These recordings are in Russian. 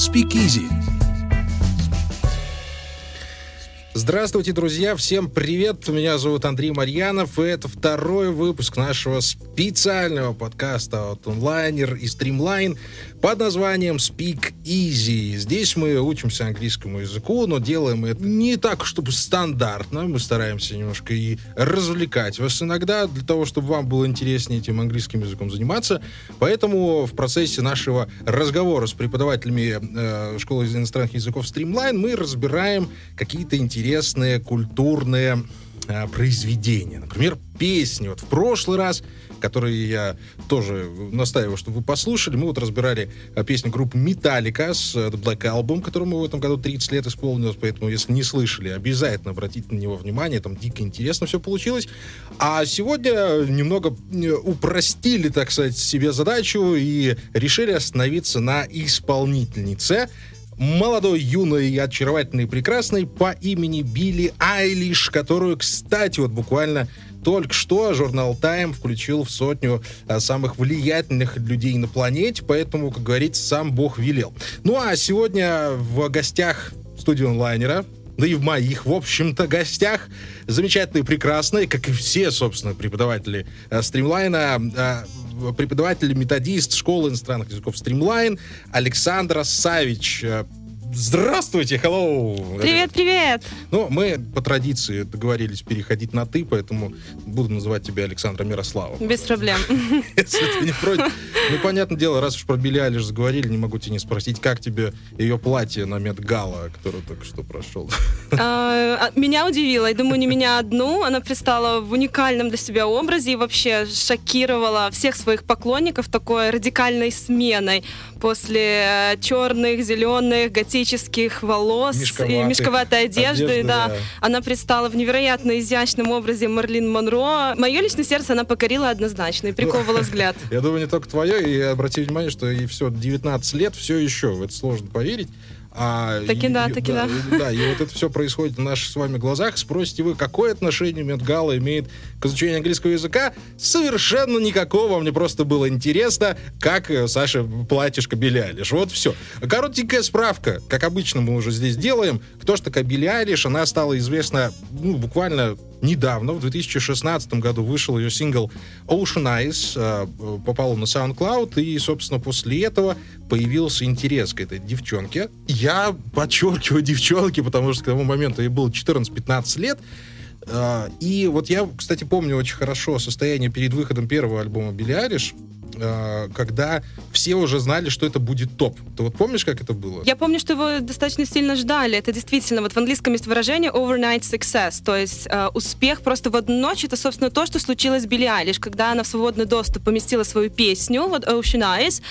Speakeasy Здравствуйте, друзья! Всем привет! Меня зовут Андрей Марьянов, и это второй выпуск нашего специального подкаста от онлайнер и стримлайн под названием Speak Easy. Здесь мы учимся английскому языку, но делаем это не так, чтобы стандартно. Мы стараемся немножко и развлекать вас иногда, для того, чтобы вам было интереснее этим английским языком заниматься. Поэтому в процессе нашего разговора с преподавателями э, школы иностранных языков Streamline мы разбираем какие-то интересные культурные э, произведения. Например, песни. Вот в прошлый раз которые я тоже настаиваю, чтобы вы послушали. Мы вот разбирали а, песню группы Metallica с э, The Black Album, которому в этом году 30 лет исполнилось, поэтому, если не слышали, обязательно обратите на него внимание, там дико интересно все получилось. А сегодня немного э, упростили, так сказать, себе задачу и решили остановиться на исполнительнице, молодой, юной, очаровательной и прекрасной по имени Билли Айлиш, которую, кстати, вот буквально только что журнал Time включил в сотню а, самых влиятельных людей на планете, поэтому, как говорится, сам Бог велел. Ну а сегодня в гостях студии онлайнера да и в моих, в общем-то, гостях замечательные, прекрасные, как и все, собственно, преподаватели э, стримлайна, э, преподаватель, методист школы иностранных языков стримлайн Александра Савич. Э, Здравствуйте, hello! Привет, привет! Ну, мы по традиции договорились переходить на «ты», поэтому буду называть тебя Александра Мирослава. Без проблем. Если ты не против. Ну, понятное дело, раз уж про Билли Айлиш заговорили, не могу тебя не спросить, как тебе ее платье на Медгала, которое только что прошел? А, а, меня удивило, я думаю, не меня одну. Она пристала в уникальном для себя образе и вообще шокировала всех своих поклонников такой радикальной сменой после черных, зеленых, готических волос и мешковатой одежды, одежды да. да. Она предстала в невероятно изящном образе Марлин Монро. Мое личное сердце она покорила однозначно и приковывала взгляд. Я думаю, не только твое, и обрати внимание, что и все, 19 лет, все еще, это сложно поверить. А, таки да, и, таки да. Да, да, и вот это все происходит на наших с вами глазах. Спросите вы, какое отношение Медгала имеет к изучению английского языка? Совершенно никакого. Мне просто было интересно, как э, Саша платьишко Билли Айлиш. Вот все. Коротенькая справка. Как обычно мы уже здесь делаем. Кто же такая Билли Айлиш? Она стала известна ну, буквально недавно, в 2016 году, вышел ее сингл Ocean Eyes, э, попал на SoundCloud, и, собственно, после этого появился интерес к этой девчонке. Я подчеркиваю девчонке, потому что к тому моменту ей было 14-15 лет, и вот я, кстати, помню очень хорошо состояние перед выходом первого альбома Билли Ариш, Э, когда все уже знали, что это будет топ. Ты вот помнишь, как это было? Я помню, что его достаточно сильно ждали. Это действительно, вот в английском есть выражение overnight success, то есть э, успех просто в одну ночь. Это, собственно, то, что случилось с Билли Айлиш, когда она в свободный доступ поместила свою песню, вот Ocean Eyes.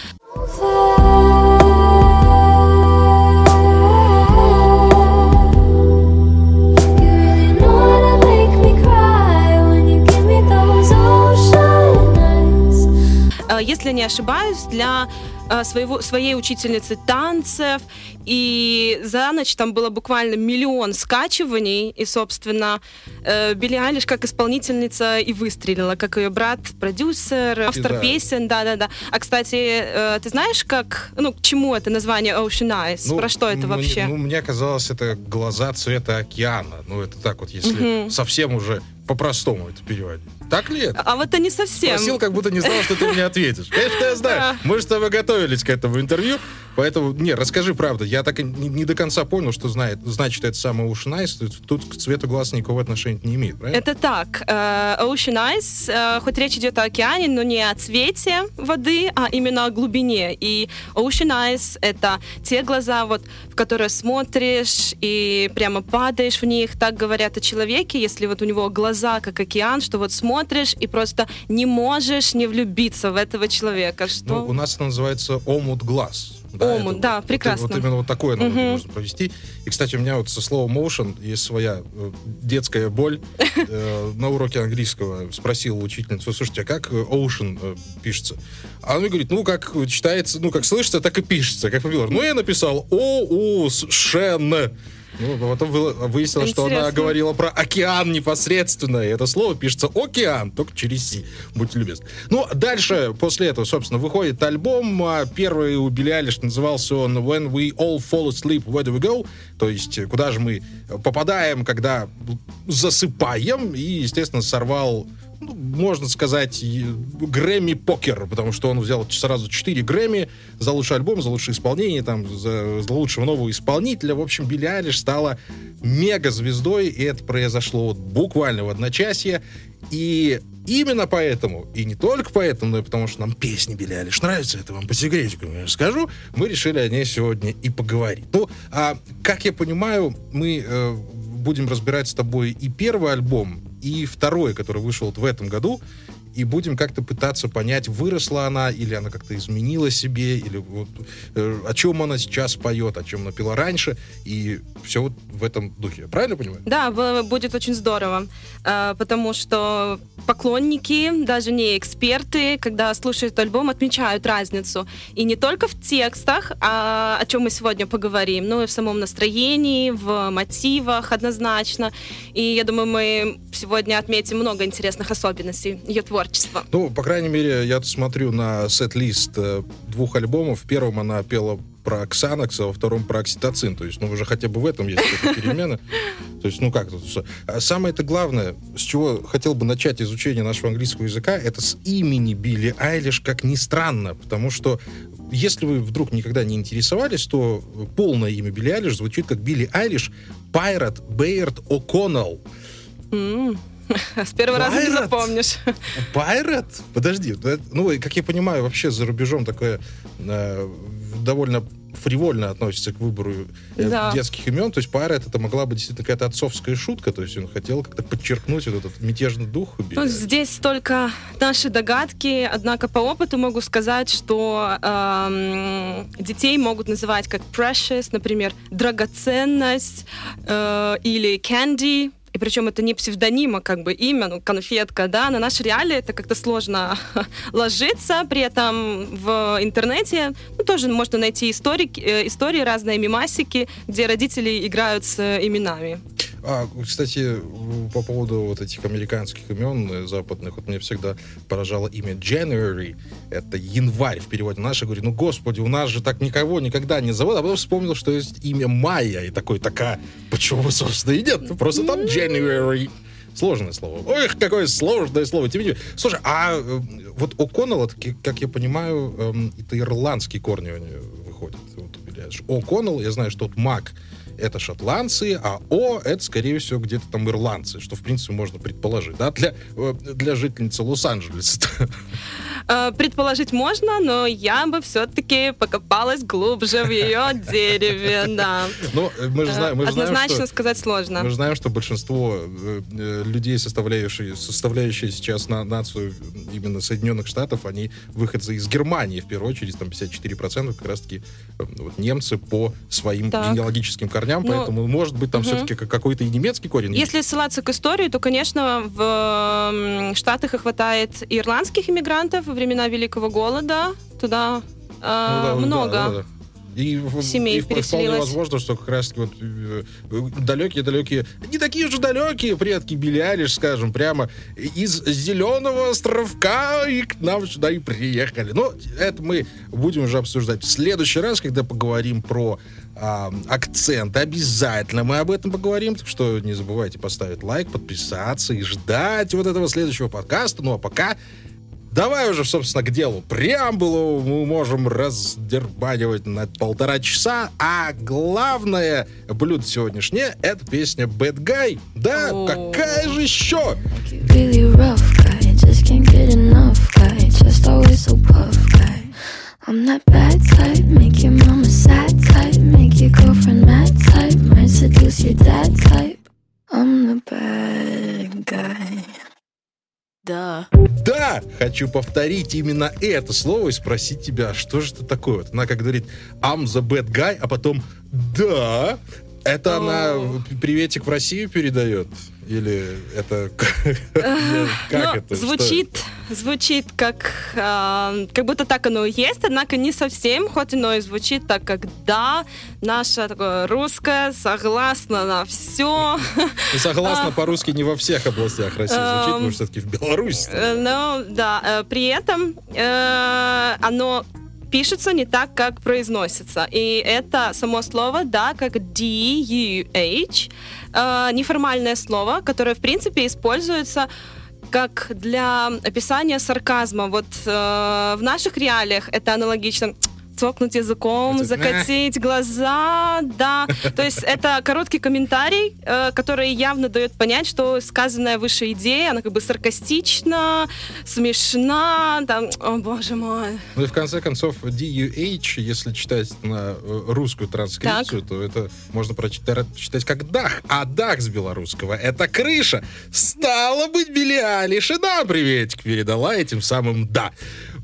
Если не ошибаюсь, для э, своего, своей учительницы танцев. И за ночь там было буквально миллион скачиваний. И, собственно, э, Билли Айлиш как исполнительница и выстрелила, как ее брат, продюсер, автор да. песен. Да-да-да. А, кстати, э, ты знаешь, как, ну, к чему это название Ocean Eyes? Ну, Про что это вообще? Ну, мне казалось, это глаза цвета океана. Ну, это так вот, если угу. совсем уже по-простому это переводить. Так ли это? А вот это не совсем. Спросил, как будто не знал, что ты мне ответишь. Конечно, я знаю. Мы же с тобой готовились к этому интервью, поэтому, не, расскажи правду. Я так и не, не до конца понял, что знает, значит это самое Ocean Eyes. Тут к цвету глаз никакого отношения не имеет, правильно? Это так. Э, Ocean Eyes, э, хоть речь идет о океане, но не о цвете воды, а именно о глубине. И Ocean Eyes — это те глаза, вот, в которые смотришь и прямо падаешь в них. Так говорят о человеке, если вот у него глаза как океан, что вот смотришь смотришь и просто не можешь не влюбиться в этого человека. Что... Ну, у нас это называется омут глаз. Да, Омут, это, да, прекрасно. Вот, вот именно вот такое угу. можно провести. И, кстати, у меня вот со словом motion есть своя э, детская боль. Э, на уроке английского спросил учительницу, слушайте, а как э, ocean пишется? А он мне говорит, ну, как читается, ну, как слышится, так и пишется. Как Ну, я написал о у шен Ну, потом выяснилось, что она говорила про океан непосредственно, и это слово пишется океан, только через «си», будьте любезны. Ну, дальше, после этого, собственно, выходит альбом, а первый у Билли Алиш назывался он «When We All Fall Asleep, Where Do We Go?», то есть, куда же мы попадаем, когда засыпаем, и, естественно, сорвал ну, можно сказать, Грэмми покер, потому что он взял сразу 4 Грэмми за лучший альбом, за лучшее исполнение, там, за, за лучшего нового исполнителя. В общем, Билли Айлиш стала мега-звездой, и это произошло вот буквально в одночасье. И именно поэтому, и не только поэтому, но и потому что нам песни Билли Айлиш нравятся, это вам по секретику я скажу, мы решили о ней сегодня и поговорить. Ну, а, как я понимаю, мы э, будем разбирать с тобой и первый альбом, и второй, который вышел вот в этом году, и будем как-то пытаться понять, выросла она, или она как-то изменила себе, или вот, э, о чем она сейчас поет, о чем она раньше, и все вот в этом духе. Правильно понимаю? Да, будет очень здорово, э, потому что поклонники, даже не эксперты, когда слушают альбом, отмечают разницу. И не только в текстах, а, о чем мы сегодня поговорим, но и в самом настроении, в мотивах однозначно. И я думаю, мы сегодня отметим много интересных особенностей ее творчества. Ну, по крайней мере, я смотрю на сет-лист э, двух альбомов. В первом она пела про Ксанакс, а во втором про окситоцин. То есть, ну, уже хотя бы в этом есть какие-то перемены. То есть, ну, как тут? А самое это главное, с чего хотел бы начать изучение нашего английского языка, это с имени Билли Айлиш, как ни странно, потому что если вы вдруг никогда не интересовались, то полное имя Билли Айлиш звучит как Билли Айлиш Пайрат Бейерт О'Коннелл. С первого раза не запомнишь. Пайрат? Подожди. Ну, как я понимаю, вообще за рубежом такое э, довольно фривольно относится к выбору э, да. детских имен. То есть Пайрат это могла быть действительно какая-то отцовская шутка. То есть он хотел как-то подчеркнуть вот этот мятежный дух. Ну, здесь только наши догадки. Однако по опыту могу сказать, что эм, детей могут называть как precious, например, драгоценность э, или candy причем это не псевдоним, а как бы имя, ну, конфетка, да, на наши реалии это как-то сложно ложиться, при этом в интернете ну, тоже можно найти истории, э, истории, разные мимасики, где родители играют с именами. А, кстати, по поводу вот этих американских имен э, западных, вот мне всегда поражало имя January, это январь в переводе наши, говорю, ну господи, у нас же так никого никогда не зовут, а потом вспомнил, что есть имя Майя, и такой, такая, почему, вы, собственно, и нет, просто там January. Сложное слово. Ой, какое сложное слово. Тебе Слушай, а э, вот О'Коннелл, как я понимаю, эм, это ирландские корни у нее выходят. Вот, О'Коннелл, я знаю, что вот Мак это шотландцы, а О это, скорее всего, где-то там ирландцы, что, в принципе, можно предположить, да, для, э, для жительницы Лос-Анджелеса. Э, предположить можно, но я бы все-таки покопалась глубже в ее дереве, да. Ну, мы же знаем, мы же Однозначно знаем, что, сказать сложно. Мы же знаем, что большинство э, людей, составляющие, составляющие сейчас на нацию именно Соединенных Штатов, они выходцы из Германии, в первую очередь, там 54% как раз-таки вот, немцы по своим так. генеалогическим корням корням, ну, поэтому может быть там угу. все-таки какой-то и немецкий корень. Если ссылаться к истории, то, конечно, в Штатах и хватает ирландских иммигрантов во времена Великого голода. Туда э, ну, да, много. Да, да, да. И, семей и вполне возможно, что как раз вот далекие-далекие, э, не такие же далекие предки Билли Алиш, скажем, прямо из зеленого островка и к нам сюда и приехали. Но это мы будем уже обсуждать в следующий раз, когда поговорим про а, акцент. Обязательно мы об этом поговорим. Так что не забывайте поставить лайк, подписаться и ждать вот этого следующего подкаста. Ну а пока Давай уже, собственно, к делу. Преамбулу мы можем раздербанивать на полтора часа, а главное блюдо сегодняшнее — это песня Bad Guy. Да, oh. какая же еще? Really rough guy, just can't get enough guy, just always so puff guy. I'm that bad type, make your mama sad type, make your girlfriend mad type, might seduce your dad type. I'm the bad guy. Да. Да! Хочу повторить именно это слово и спросить тебя, что же это такое? Вот она как говорит I'm the bad guy, а потом да, это она приветик в Россию передает? Или это как ну, это? Звучит, звучит как э, как будто так оно и есть, однако не совсем, хоть оно и звучит так, как да, наша такое русское согласно на все. Ну, согласно а. по-русски не во всех областях России звучит, потому эм, что все-таки в Беларуси. Э, ну да, э, при этом э, оно пишется не так, как произносится. И это само слово, да, как D-U-H, э, неформальное слово, которое, в принципе, используется как для описания сарказма. Вот э, в наших реалиях это аналогично цокнуть языком, закатить глаза, да. То есть это короткий комментарий, э, который явно дает понять, что сказанная выше идея, она как бы саркастична, смешна, там, о боже мой. Ну и в конце концов, DUH, если читать на э, русскую транскрипцию, так. то это можно прочитать, читать как дах, а дах с белорусского — это крыша. Стало быть, Билли Алиш и нам приветик передала этим самым «да».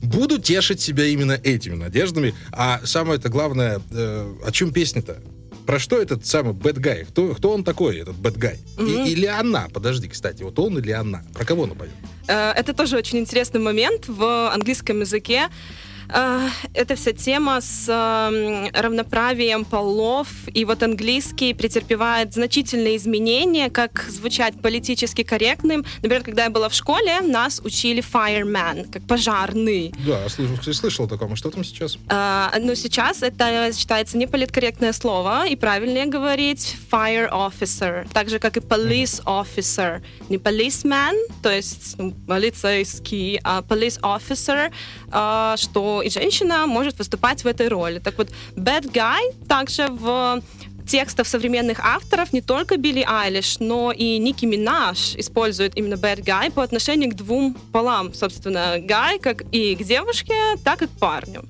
Буду тешить себя именно этими надеждами. А самое это главное, э, о чем песня-то? Про что этот самый guy? Кто, кто он такой, этот guy? Mm-hmm. И, или она? Подожди, кстати, вот он или она? Про кого она поет? Э, это тоже очень интересный момент в английском языке. А, это вся тема с равноправием полов, и вот английский претерпевает значительные изменения, как звучать политически корректным. Например, когда я была в школе, нас учили fireman, как пожарный. Да, слышал, слышал о таком. А что там сейчас? А, но сейчас это считается не политкорректное слово, и правильнее говорить fire officer, так же, как и police officer. Не policeman, то есть ну, полицейский, а police officer, а, и женщина может выступать в этой роли. Так вот, bad guy также в текстов современных авторов не только Билли Айлиш, но и Ники Минаж используют именно bad guy по отношению к двум полам. Собственно, guy как и к девушке, так и к парню.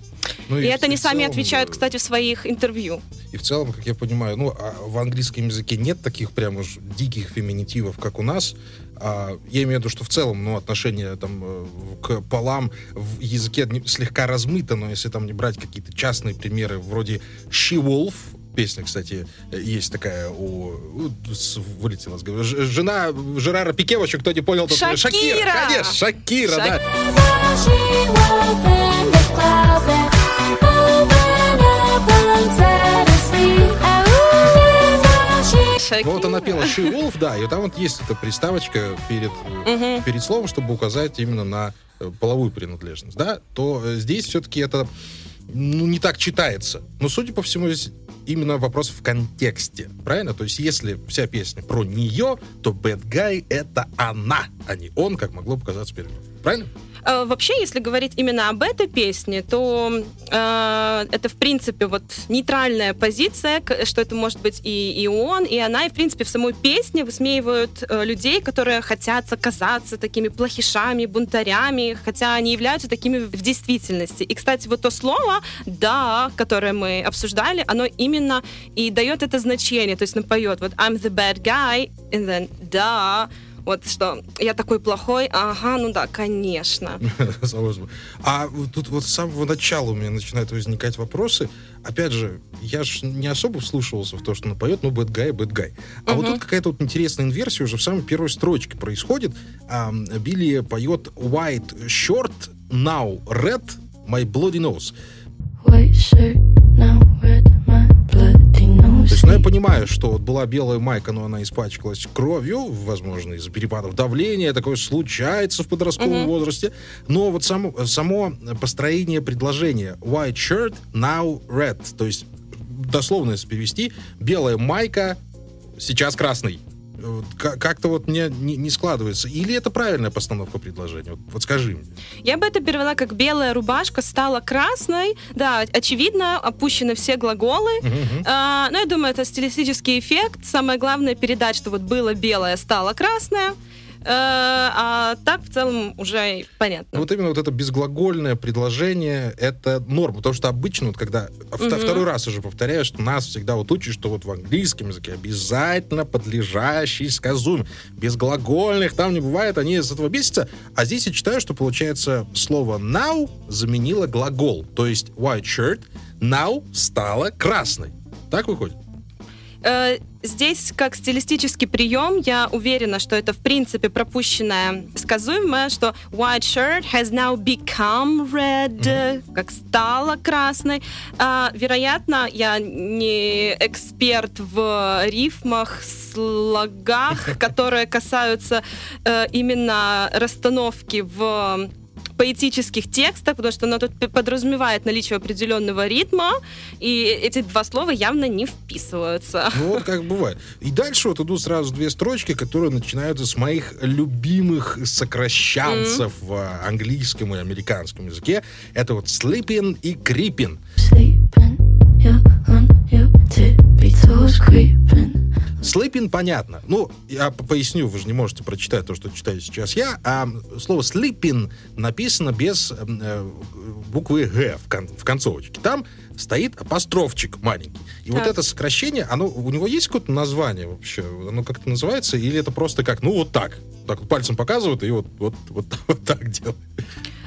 Ну, и, и это они сами целом, отвечают, кстати, в своих интервью. И в целом, как я понимаю, ну, а в английском языке нет таких прям уж диких феминитивов, как у нас. А, я имею в виду, что в целом, ну, отношение там э, к полам в языке слегка размыто, но если там не брать какие-то частные примеры, вроде She Wolf, песня, кстати, есть такая у... Вылетела с Жена Жерара Пике, вообще кто не понял, то Шакира! Шакира, конечно, Шакира, Шакира. да. Ну вот она пела She Wolf, да, и там вот есть эта приставочка перед, угу. перед словом, чтобы указать именно на э, половую принадлежность, да, то э, здесь все-таки это ну, не так читается. Но, судя по всему, именно вопрос в контексте, правильно? То есть, если вся песня про нее, то Bad Guy — это она, а не он, как могло показаться перед Правильно? Э, вообще, если говорить именно об этой песне, то э, это, в принципе, вот нейтральная позиция, что это может быть и, и он, и она, и, в принципе, в самой песне высмеивают э, людей, которые хотят оказаться такими плохишами, бунтарями, хотя они являются такими в действительности. И, кстати, вот то слово «да», которое мы обсуждали, оно именно и дает это значение, то есть напоет вот «I'm the bad guy», and then «да», вот что я такой плохой, ага, ну да, конечно. А тут вот с самого начала у меня начинают возникать вопросы. Опять же, я же не особо вслушивался в то, что она поет, ну, bad guy, bad guy. А вот тут какая-то вот интересная инверсия уже в самой первой строчке происходит. Билли поет white shirt, now red, my bloody nose. White shirt, now red, то есть, ну, я понимаю, что вот была белая майка, но она испачкалась кровью, возможно, из-за перепадов давления, такое случается в подростковом uh-huh. возрасте. Но вот само, само построение предложения white shirt, now red, то есть дословно если перевести, белая майка, сейчас красный как-то вот мне не, не складывается. Или это правильная постановка предложения? Вот, вот скажи мне. Я бы это перевела как белая рубашка стала красной. Да, очевидно, опущены все глаголы. Uh-huh. А, но я думаю, это стилистический эффект. Самое главное передать, что вот было белое, стало красное. Э, а так в целом уже понятно. Вот именно вот это безглагольное предложение — это норма, потому что обычно, вот когда угу. второй раз уже повторяю, что нас всегда вот учат, что вот в английском языке обязательно подлежащий сказуем. Безглагольных там не бывает, они из этого бесятся. А здесь я читаю, что получается слово now заменило глагол, то есть white shirt now стало красной. Так выходит? Э, здесь, как стилистический прием, я уверена, что это в принципе пропущенное сказуемое, что white shirt has now become red, mm-hmm. как стала красной. А, вероятно, я не эксперт в рифмах, слогах, которые касаются э, именно расстановки в поэтических текстах, потому что оно тут подразумевает наличие определенного ритма, и эти два слова явно не вписываются. Ну вот как бывает. И дальше вот идут сразу две строчки, которые начинаются с моих любимых сокращанцев mm-hmm. в английском и американском языке. Это вот sleeping и creeping. Sleeping, you're Sleeping понятно. Ну, я поясню, вы же не можете прочитать то, что читаю сейчас я. А слово sleeping написано без э, буквы Г в, кон- в концовочке. Там стоит апострофчик маленький. И так. вот это сокращение, оно, у него есть какое-то название вообще? Оно как-то называется? Или это просто как, ну, вот так? Так вот пальцем показывают и вот, вот, вот, вот так делают.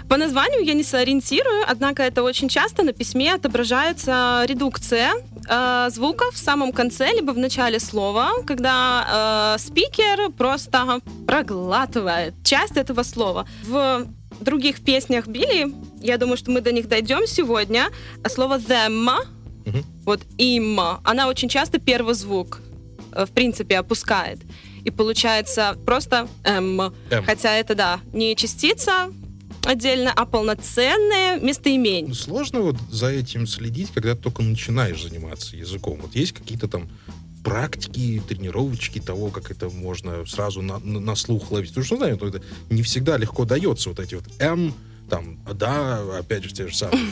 По названию я не сориентирую, однако это очень часто на письме отображается редукция э, звуков в самом конце, либо в начале слова, когда э, спикер просто проглатывает часть этого слова. В других песнях Билли, я думаю, что мы до них дойдем сегодня, а слово them, угу. вот им, она очень часто первый звук э, в принципе опускает. И получается просто М. М. Хотя это, да, не частица, отдельно, а полноценное местоимение. Ну, сложно вот за этим следить, когда ты только начинаешь заниматься языком. Вот есть какие-то там практики, тренировочки того, как это можно сразу на, на, на слух ловить. Потому что, знаю, это не всегда легко дается вот эти вот М, там, да, опять же, те же самые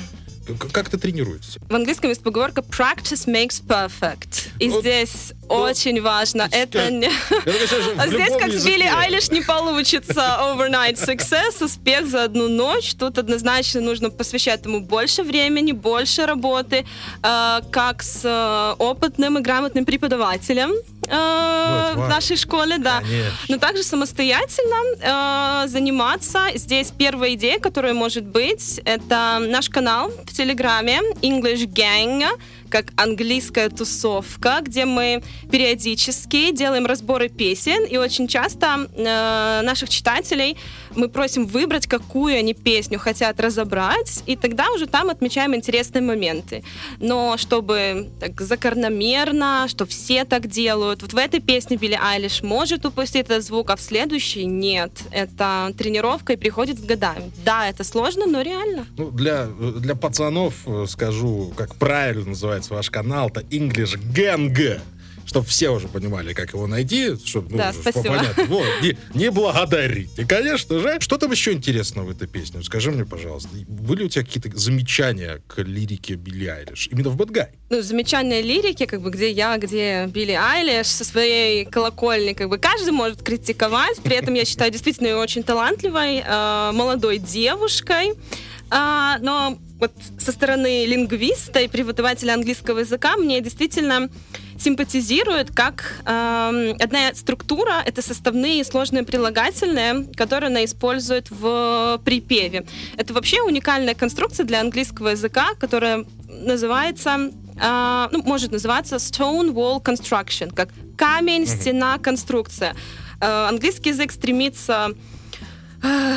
как это тренируется? В английском есть поговорка «practice makes perfect». И вот, здесь вот, очень важно. Это не... А здесь, как с Билли Айлиш, не получится overnight success, успех за одну ночь. Тут однозначно нужно посвящать ему больше времени, больше работы, э, как с э, опытным и грамотным преподавателем э, в нашей школе, да. Конечно. Но также самостоятельно заниматься. Здесь первая идея, которая может быть, это наш канал в Телеграме English Gang Как английская тусовка, где мы периодически делаем разборы песен, и очень часто э, наших читателей мы просим выбрать, какую они песню хотят разобрать, и тогда уже там отмечаем интересные моменты. Но чтобы так закономерно, что все так делают, вот в этой песне Билли Айлиш может упустить этот звук, а в следующей нет. Это тренировка и приходит с годами. Да, это сложно, но реально. Ну, для, для пацанов э, скажу, как правильно называется ваш канал, это English Gang чтобы все уже понимали, как его найти, чтобы ну, да, спасибо. понятно. Вот, не, не благодарите. Конечно же. Что там еще интересного в этой песне? Скажи мне, пожалуйста, были у тебя какие-то замечания к лирике Билли Айлиш? Именно в Бэтгай? Ну, замечания лирики, как бы, где я, где Билли Айлиш со своей колокольни, как бы, каждый может критиковать. При этом я считаю действительно ее очень талантливой, э, молодой девушкой. А, но вот со стороны лингвиста и преподавателя английского языка мне действительно симпатизирует как э, одна структура, это составные сложные прилагательные, которые она использует в припеве. Это вообще уникальная конструкция для английского языка, которая называется, э, ну, может называться stone wall construction, как камень, стена, конструкция. Э, английский язык стремится Э,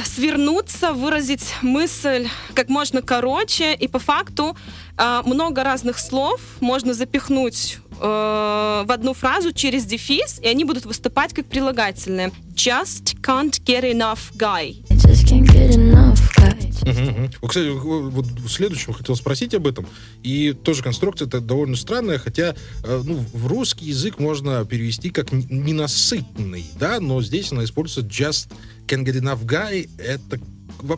свернуться, выразить мысль как можно короче, и по факту э, много разных слов можно запихнуть э, в одну фразу через дефис, и они будут выступать как прилагательные. Just can't get enough guy. Just can't get enough guy. Кстати, вот в следующем хотел спросить об этом. И тоже конструкция это довольно странная, хотя ну, в русский язык можно перевести как ненасытный, да, но здесь она используется just Can Get Enough Guy это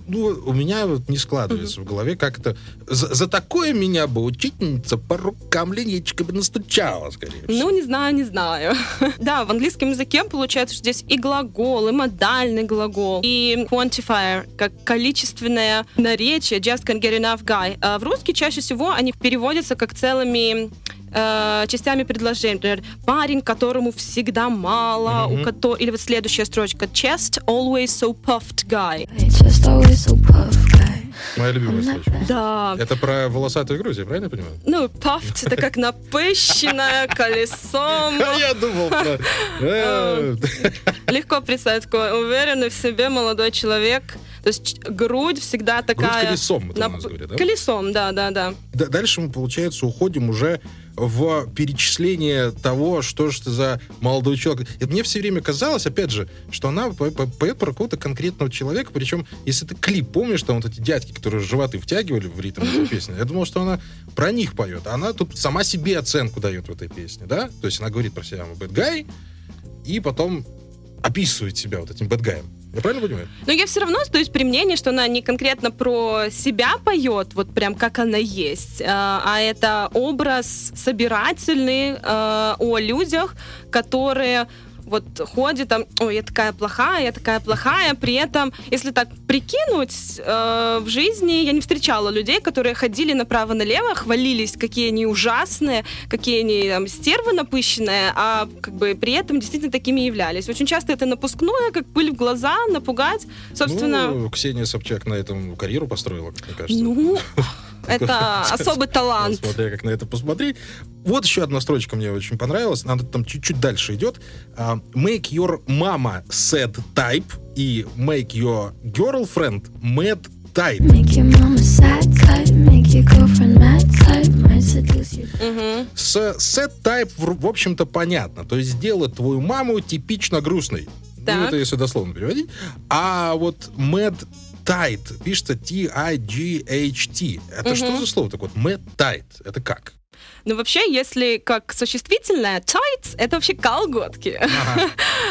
ну, у меня вот не складывается mm-hmm. в голове, как это... За, за такое меня бы учительница по рукам линейкой бы настучала, скорее всего. Ну, не знаю, не знаю. да, в английском языке получается, что здесь и глагол, и модальный глагол, и quantifier, как количественное наречие, just can get enough guy. А в русский чаще всего они переводятся как целыми э, частями предложения. Например, парень, которому всегда мало, mm-hmm. у которого... Или вот следующая строчка. Chest always so puffed guy. Just always so puffed guy. Моя любимая строчка. Да. Это про волосатую грудь, я правильно понимаю? Ну, puffed это как напыщенное колесом. А я думал про... Э, Легко представить такой уверенный в себе молодой человек. То есть грудь всегда такая... колесом, это у нап- нас говорят, да? Колесом, да, да, да. Д- Дальше мы, получается, уходим уже в перечисление того, что же ты за молодой человек. И мне все время казалось, опять же, что она по- по- поет про какого-то конкретного человека, причем, если ты клип помнишь, там вот эти дядьки, которые животы втягивали в ритм этой песни, я думал, что она про них поет. Она тут сама себе оценку дает в этой песне, да? То есть она говорит про себя bad guy, и потом описывает себя вот этим гуем. Я правильно понимаю? Но я все равно остаюсь при мнении, что она не конкретно про себя поет, вот прям как она есть, а а это образ собирательный э, о людях, которые вот ходят там, ой, я такая плохая, я такая плохая, при этом, если так прикинуть, э, в жизни я не встречала людей, которые ходили направо-налево, хвалились, какие они ужасные, какие они там стервы напыщенные, а как бы при этом действительно такими являлись. Очень часто это напускное, как пыль в глаза, напугать, собственно... Ну, Ксения Собчак на этом карьеру построила, как мне кажется. Ну, это особый талант. Смотря как на это посмотреть. Вот еще одна строчка мне очень понравилась. Она там чуть-чуть дальше идет. А, Make your mama sad type и make your girlfriend mad type. Make your mama sad type, make your girlfriend mad type, might seduce you. Мгм. С sad type, в общем-то, понятно. То есть сделать твою маму типично грустной. Ну, Так. это если дословно переводить. А вот mad tight пишется T-I-G-H-T. Это что за слово такое? Mad tight. Это как? Ну, вообще, если как существительное, tights — это вообще колготки.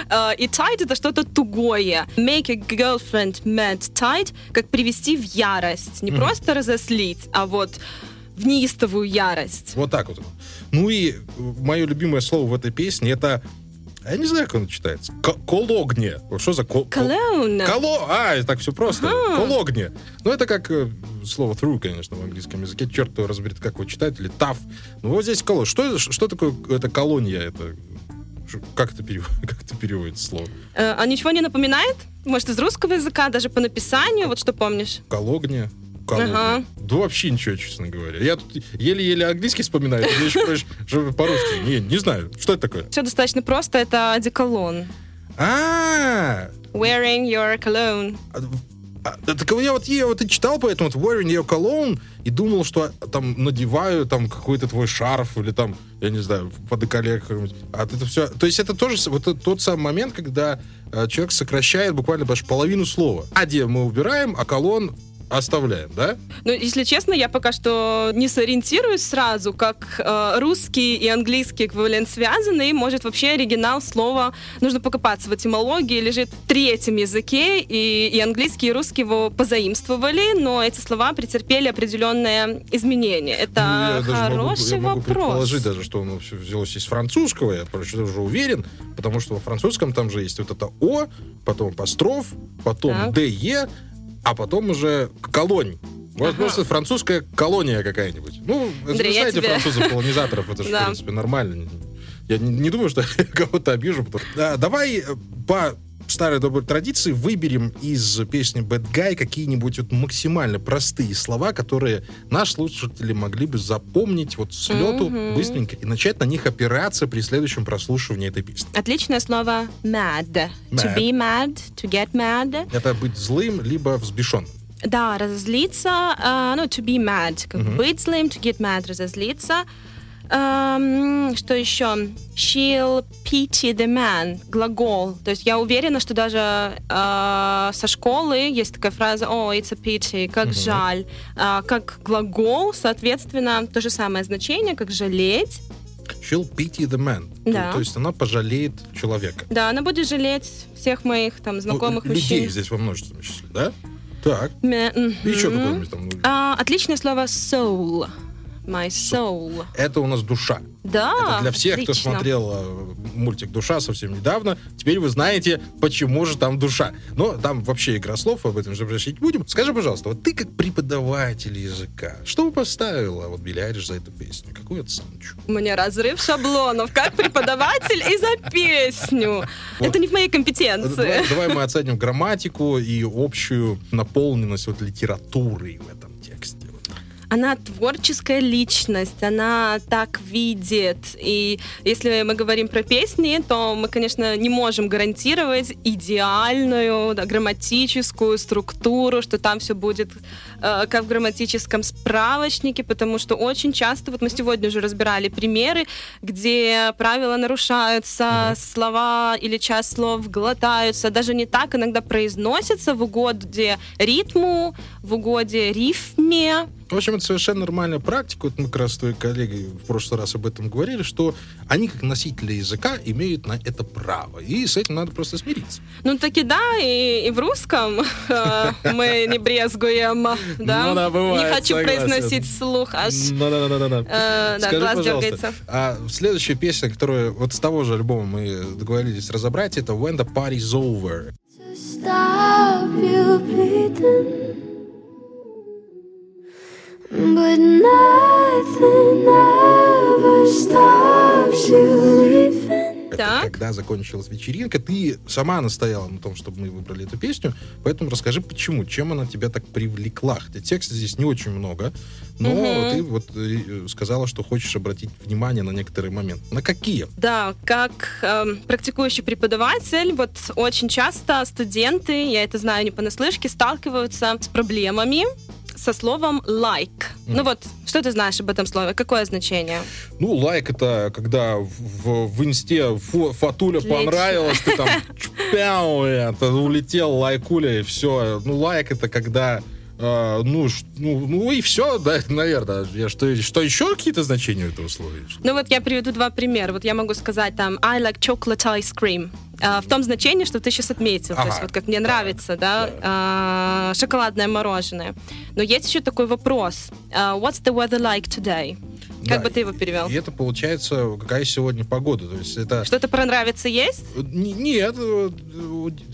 Э, И tight — это что-то тугое. Make a girlfriend mad tight, как привести в ярость. Не просто разослить, а вот в неистовую ярость. Вот так вот. Ну и мое любимое слово в этой песне это я не знаю, как оно читается. К- Кологне. Что за кол... Cologne. Коло... А, так все просто. Ага. Кологне. Ну, это как э, слово through, конечно, в английском языке. Черт его разберет, как его читать. Или tough. Ну, вот здесь коло. Что, что такое это колония? Это... Как это, перев... как это переводится слово? Э, А ничего не напоминает? Может, из русского языка, даже по написанию, вот что помнишь? Кологне. Кологне. Ага. Да вообще ничего, честно говоря. Я тут еле-еле английский вспоминаю, ты еще по-русски. Не, не знаю. Что это такое? Все достаточно просто, это одеколон. А, Wearing your cologne. А, да, так я вот, я вот и читал поэтому вот wearing your cologne и думал, что а, там надеваю там какой-то твой шарф или там, я не знаю, под деколе какой-нибудь. А это все... То есть это тоже вот это тот самый момент, когда э, человек сокращает буквально даже половину слова. Ади мы убираем, а колон оставляем, да? Ну, если честно, я пока что не сориентируюсь сразу, как э, русский и английский эквивалент связаны, и, может, вообще оригинал слова, нужно покопаться в этимологии, лежит в третьем языке, и, и английский, и русский его позаимствовали, но эти слова претерпели определенные изменения. Это Ну, я даже могу, хороший я могу вопрос. предположить даже, что оно все взялось из французского, я просто уже уверен, потому что во французском там же есть вот это О, потом апостроф, потом Так. ДЕ, а потом уже колонь. Вот Ага. французская колония какая-нибудь. Ну, это Андрей, знаете тебе- французов-колонизаторов, это же, Да. в принципе, нормально. Я не, не думаю, что я кого-то обижу. потому- Да, давай э, по старой доброй традиции выберем из песни Bad Guy какие-нибудь вот максимально простые слова, которые наши слушатели могли бы запомнить вот с лету Мгм. быстренько и начать на них опираться при следующем прослушивании этой песни. Отличное слово mad. To Mad. be mad, to get mad. Это быть злым, либо взбешенным. Да, разозлиться, э, ну, to be mad, как Мгм. быть злым, to get mad, разозлиться. Эм, что еще? She'll pity the man, глагол. То есть я уверена, что даже э, со школы есть такая фраза «Oh, it's a pity», как жаль. А, как глагол, соответственно, то же самое значение, как жалеть. She'll pity the man. Да. То, то есть она пожалеет человека. Да, она будет жалеть всех моих там знакомых Ну, людей мужчин. здесь во множественном числе, да? Так. Ме- И еще какое-нибудь там. ну, А, отличное слово soul. My soul. Это у нас душа. Да, Это для всех, кто отлично. смотрел э, мультик «Душа» совсем недавно. Теперь вы знаете, почему же там душа. Но там вообще игра слов, об этом же обращать не будем. Скажи, пожалуйста, вот ты как преподаватель языка, что бы поставила вот Билли Айлиш за эту песню? Какую оценочку? У меня разрыв шаблонов, как преподаватель и за песню. Вот. Это не в моей Давай, компетенции. давай мы оценим грамматику и общую наполненность вот литературой в этом. Она творческая личность, она так видит. И если мы говорим про песни, то мы, конечно, не можем гарантировать идеальную да, грамматическую структуру, что там все будет э, как в грамматическом справочнике, потому что очень часто, вот мы сегодня уже разбирали примеры, где правила нарушаются, слова или часть слов глотаются, даже не так иногда произносятся в угоде ритму, в угоде рифме. В общем, это совершенно нормальная практика. Вот мы как раз с твоей коллегой в прошлый раз об этом говорили, что они, как носители языка, имеют на это право. И с этим надо просто смириться. Ну таки да, и, и в русском э, мы не брезгуем, да. Ну да, бывает, не хочу согласен. произносить вслух, аж Да-да-да-да. э, да, Скажи, глаз пожалуйста, дергается. а следующая песня, которую вот с того же альбома мы договорились разобрать, это When the Party's Over. to stop you bleeding. But nothing ever stops you leaving. Это когда закончилась вечеринка. Ты сама настояла на том, чтобы мы выбрали эту песню, поэтому расскажи, почему, чем она тебя так привлекла. Хотя текста здесь не очень много, но Мгм. ты вот э, сказала, что хочешь обратить внимание на некоторые моменты. На какие? Да, как эм, практикующий преподаватель, вот очень часто студенты, я это знаю не понаслышке, сталкиваются с проблемами со словом like. Ну вот, что ты знаешь об этом слове? Какое значение? Ну, лайк это когда в, в- инсте фо- фатуля Отлично. понравилась, ты там чпяу, это улетел лайкуля и все. Ну, лайк это когда э, ну, ну, ну и все, да, наверное. Я, что, что еще какие-то значения у этого слова? есть? Ну вот я приведу два примера. Вот я могу сказать там I like chocolate ice cream. А, в том значении, что ты сейчас отметил. То Ага. есть вот как мне нравится, да, а, шоколадное мороженое. Но есть еще такой вопрос. А, What's the weather like today? Как Да, бы ты его перевел? И это получается, какая сегодня погода. То есть это... Что-то про нравится есть? Н- Нет, э,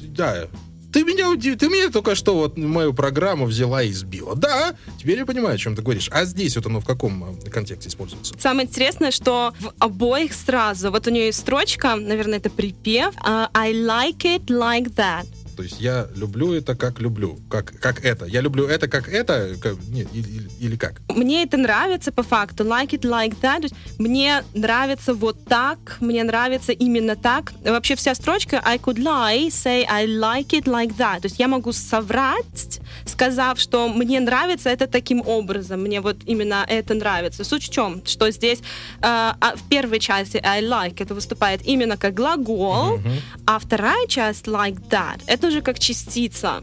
да. Ты меня, уди- ты меня только что вот мою программу взяла и сбила. Да, теперь я понимаю, о чем ты говоришь. А здесь вот оно в каком э, контексте используется? Самое интересное, что в обоих сразу. Вот у нее есть строчка, наверное, это припев. а, I like it like that. То есть я люблю это как люблю. Как, как это. Я люблю это как это. как- нет, или, или- как? Мне это нравится по факту. Like it like that. То есть мне нравится вот так. Мне нравится именно так. Вообще вся строчка I could lie, say I like it like that. То есть я могу соврать, сказав, что мне нравится это таким образом. Мне вот именно это нравится. Суть в чем? Что здесь э, а в первой части I like это выступает именно как глагол, а вторая часть like that это уже как частица.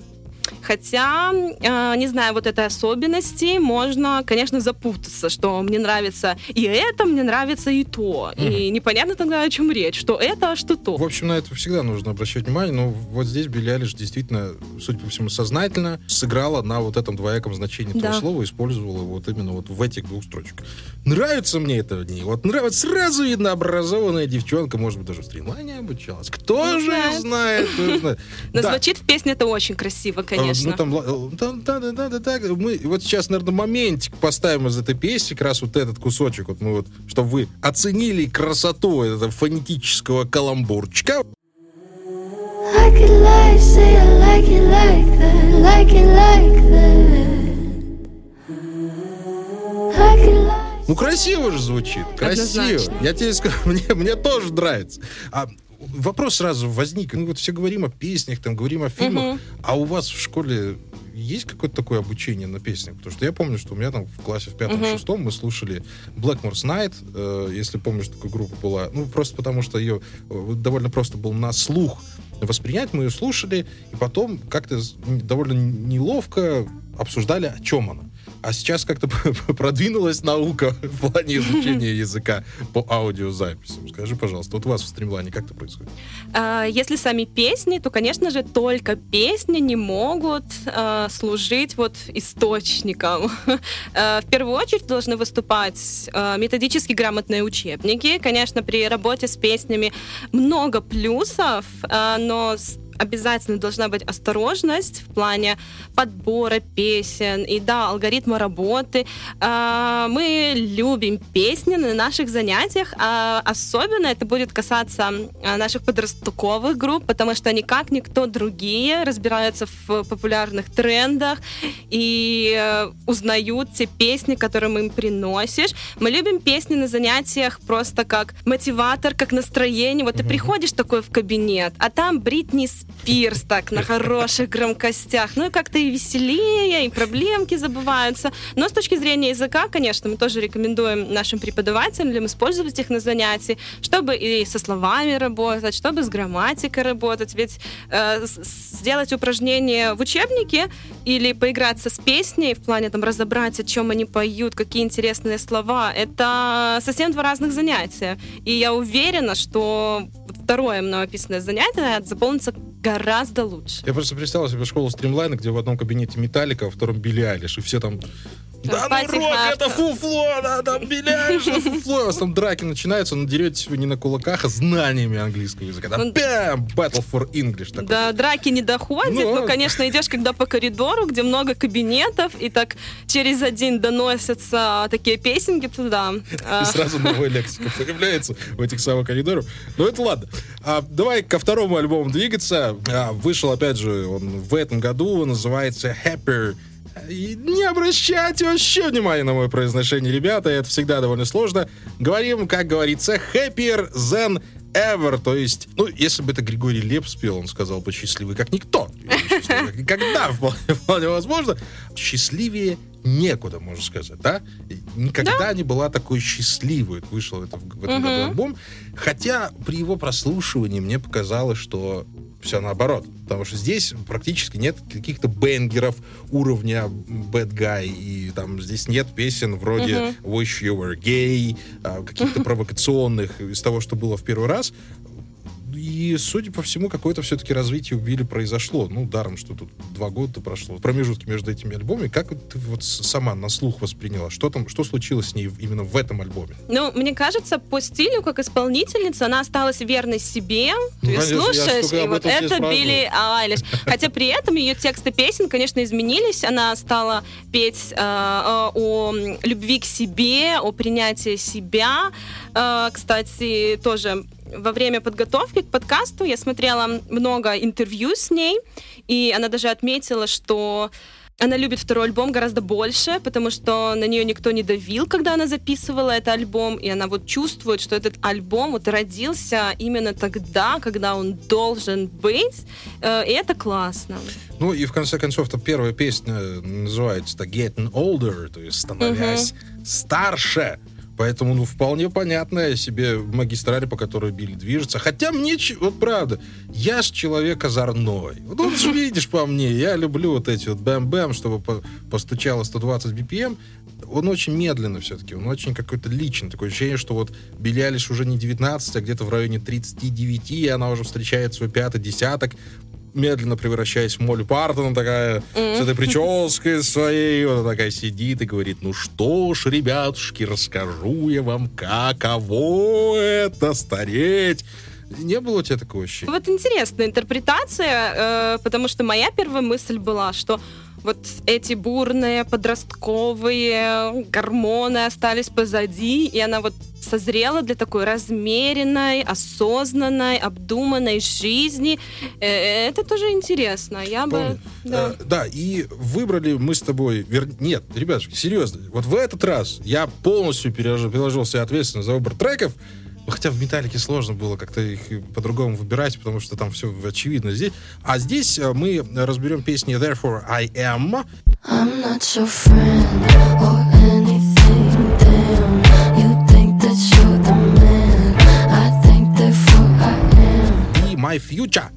Хотя, э, не знаю, вот этой особенности можно, конечно, запутаться, что мне нравится и это, мне нравится и то. И непонятно тогда, о чем речь, что это, а что то. В общем, на это всегда нужно обращать внимание, но вот здесь Билли действительно, судя по всему, сознательно сыграла на вот этом двояком значении этого Да. слова, использовала его вот именно вот в этих двух строчках. Нравится мне это в ней. Вот нравится, сразу видно образованная девчонка, может быть, даже в стримлайне обучалась. Кто Кто же знает. знает? кто знает. Но звучит в песне это очень красиво, конечно. Ну, там, э, там, да, да, да, да, да. Мы вот сейчас, наверное, моментик поставим из этой песни, как раз вот этот кусочек, вот мы вот, чтобы вы оценили красоту этого фонетического каламбурчика. Like it like, say I like it like that, like it like that. Like it like. Ну, красиво же звучит, красиво. Однозначно. Я тебе скажу, мне, мне тоже нравится. А вопрос сразу возник. Ну, вот все говорим о песнях, там, говорим о фильмах. Мгм. А у вас в школе есть какое-то такое обучение на песнях? Потому что я помню, что у меня там в классе в пятом-шестом мы слушали Blackmore's Night, э, если помнишь, такая группа была. Ну, просто потому что ее э, довольно просто был на слух воспринять. Мы ее слушали, и потом как-то довольно неловко обсуждали, о чем она. А сейчас как-то продвинулась наука в плане изучения языка по аудиозаписям. Скажи, пожалуйста, вот у вас в стримлайне как это происходит? А, Если сами песни, то, конечно же, только песни не могут а, служить вот источником. А, В первую очередь должны выступать методически грамотные учебники. Конечно, при работе с песнями много плюсов, но с- обязательно должна быть осторожность в плане подбора песен и, да, алгоритма работы. А, Мы любим песни на наших занятиях, а особенно это будет касаться а, наших подростковых групп, потому что они, как никто другие, разбираются в популярных трендах и э, узнают те песни, которые мы им приносишь. Мы любим песни на занятиях просто как мотиватор, как настроение. Вот ты приходишь такой в кабинет, а там Бритни Спирс так на хороших громкостях. Ну и как-то и веселее, и проблемки забываются. Но с точки зрения языка, конечно, мы тоже рекомендуем нашим преподавателям использовать их на занятии, чтобы и со словами работать, чтобы с грамматикой работать. Ведь э, сделать упражнение в учебнике или поиграться с песней в плане там разобрать, о чем они поют, какие интересные слова, это совсем два разных занятия. И я уверена, что второе мной описанное занятие заполнится гораздо лучше. Я просто представил себе школу стримлайна, где в одном кабинете Металлика, а во втором Билли Айлиш, и все там... Да ну рок, это фуфло, да, там это фуфло. У вас там драки начинаются, но деретесь вы не на кулаках, а знаниями английского языка. Ну, бэм, Battle for English. такой. До драки не доходит, Ну, но, конечно, идешь когда по коридору, где много кабинетов, и так через один доносятся такие песенки туда. А, И сразу новая лексика появляется в этих самых коридорах. Ну, это ладно. А, давай ко второму альбому двигаться. А, вышел, опять же, он в этом году, называется Happier. И не обращайте вообще внимания на мое произношение, ребята, это всегда довольно сложно. Говорим, как говорится, happier than ever, то есть, ну, если бы это Григорий Леп спел, он сказал бы счастливый как никто. Счастливый как Никогда, вполне, вполне возможно. Счастливее некуда, можно сказать, да? Никогда не была такой счастливой. Вот Вышел это, в в этом Мгм. году альбом. Хотя при его прослушивании мне показалось, что все наоборот. Потому что здесь практически нет каких-то бенгеров уровня Bad Guy. И там здесь нет песен вроде Wish You Were Gay, а, каких-то провокационных из того, что было в первый раз. И, судя по всему, какое-то все-таки развитие у Билли произошло. Ну, даром, что тут два года прошло. Промежутки между этими альбомами. Как вот ты вот сама на слух восприняла? Что там, что случилось с ней именно в этом альбоме? Ну, мне кажется, по стилю, как исполнительница, она осталась верной себе. Ну, Ты конечно, слушаешь, и вот это. Билли Айлиш. Хотя при этом ее тексты песен, конечно, изменились. Она стала петь э, о любви к себе, о принятии себя. Э, кстати, тоже во время подготовки к подкасту я смотрела много интервью с ней, и она даже отметила, что она любит второй альбом гораздо больше, потому что на нее никто не давил, когда она записывала этот альбом, и она вот чувствует, что этот альбом вот родился именно тогда, когда он должен быть, Э, и это классно. Ну и в конце концов, то первая песня называется -то Getting Older, то есть становясь старше. Поэтому, ну, вполне понятная себе магистраль, по которой Билли движется. Хотя мне, вот правда, я ж человек озорной. Вот он же видишь по мне, я люблю вот эти вот бэм-бэм, чтобы по- постучало 120 BPM. Он очень медленно все-таки, он очень какой-то личный. Такое ощущение, что вот Билли Айлиш уже не 19, а где-то в районе 39, и она уже встречает свой пятый десяток медленно превращаясь в Молли Партон, такая с этой прической своей, вот она такая сидит и говорит, ну что ж, ребятушки, расскажу я вам, каково это стареть. Не было у тебя такого ощущения? Вот интересная интерпретация, э, потому что моя первая мысль была, что вот эти бурные подростковые гормоны остались позади, и она вот созрела для такой размеренной, осознанной, обдуманной жизни. Э, Это тоже интересно. Я бы... Да. Э, да, и выбрали мы с тобой... вер- Нет, ребятушки, серьезно. Вот в этот раз я полностью переложил, переложил себе ответственность за выбор треков. Ну, Хотя в металлике сложно было как-то их по-другому выбирать, потому что там все очевидно здесь. А здесь э, мы разберем песни Therefore I Am, I'm not your friend or anything. Damn, you think that you're the man. I think therefore I am. и My Future.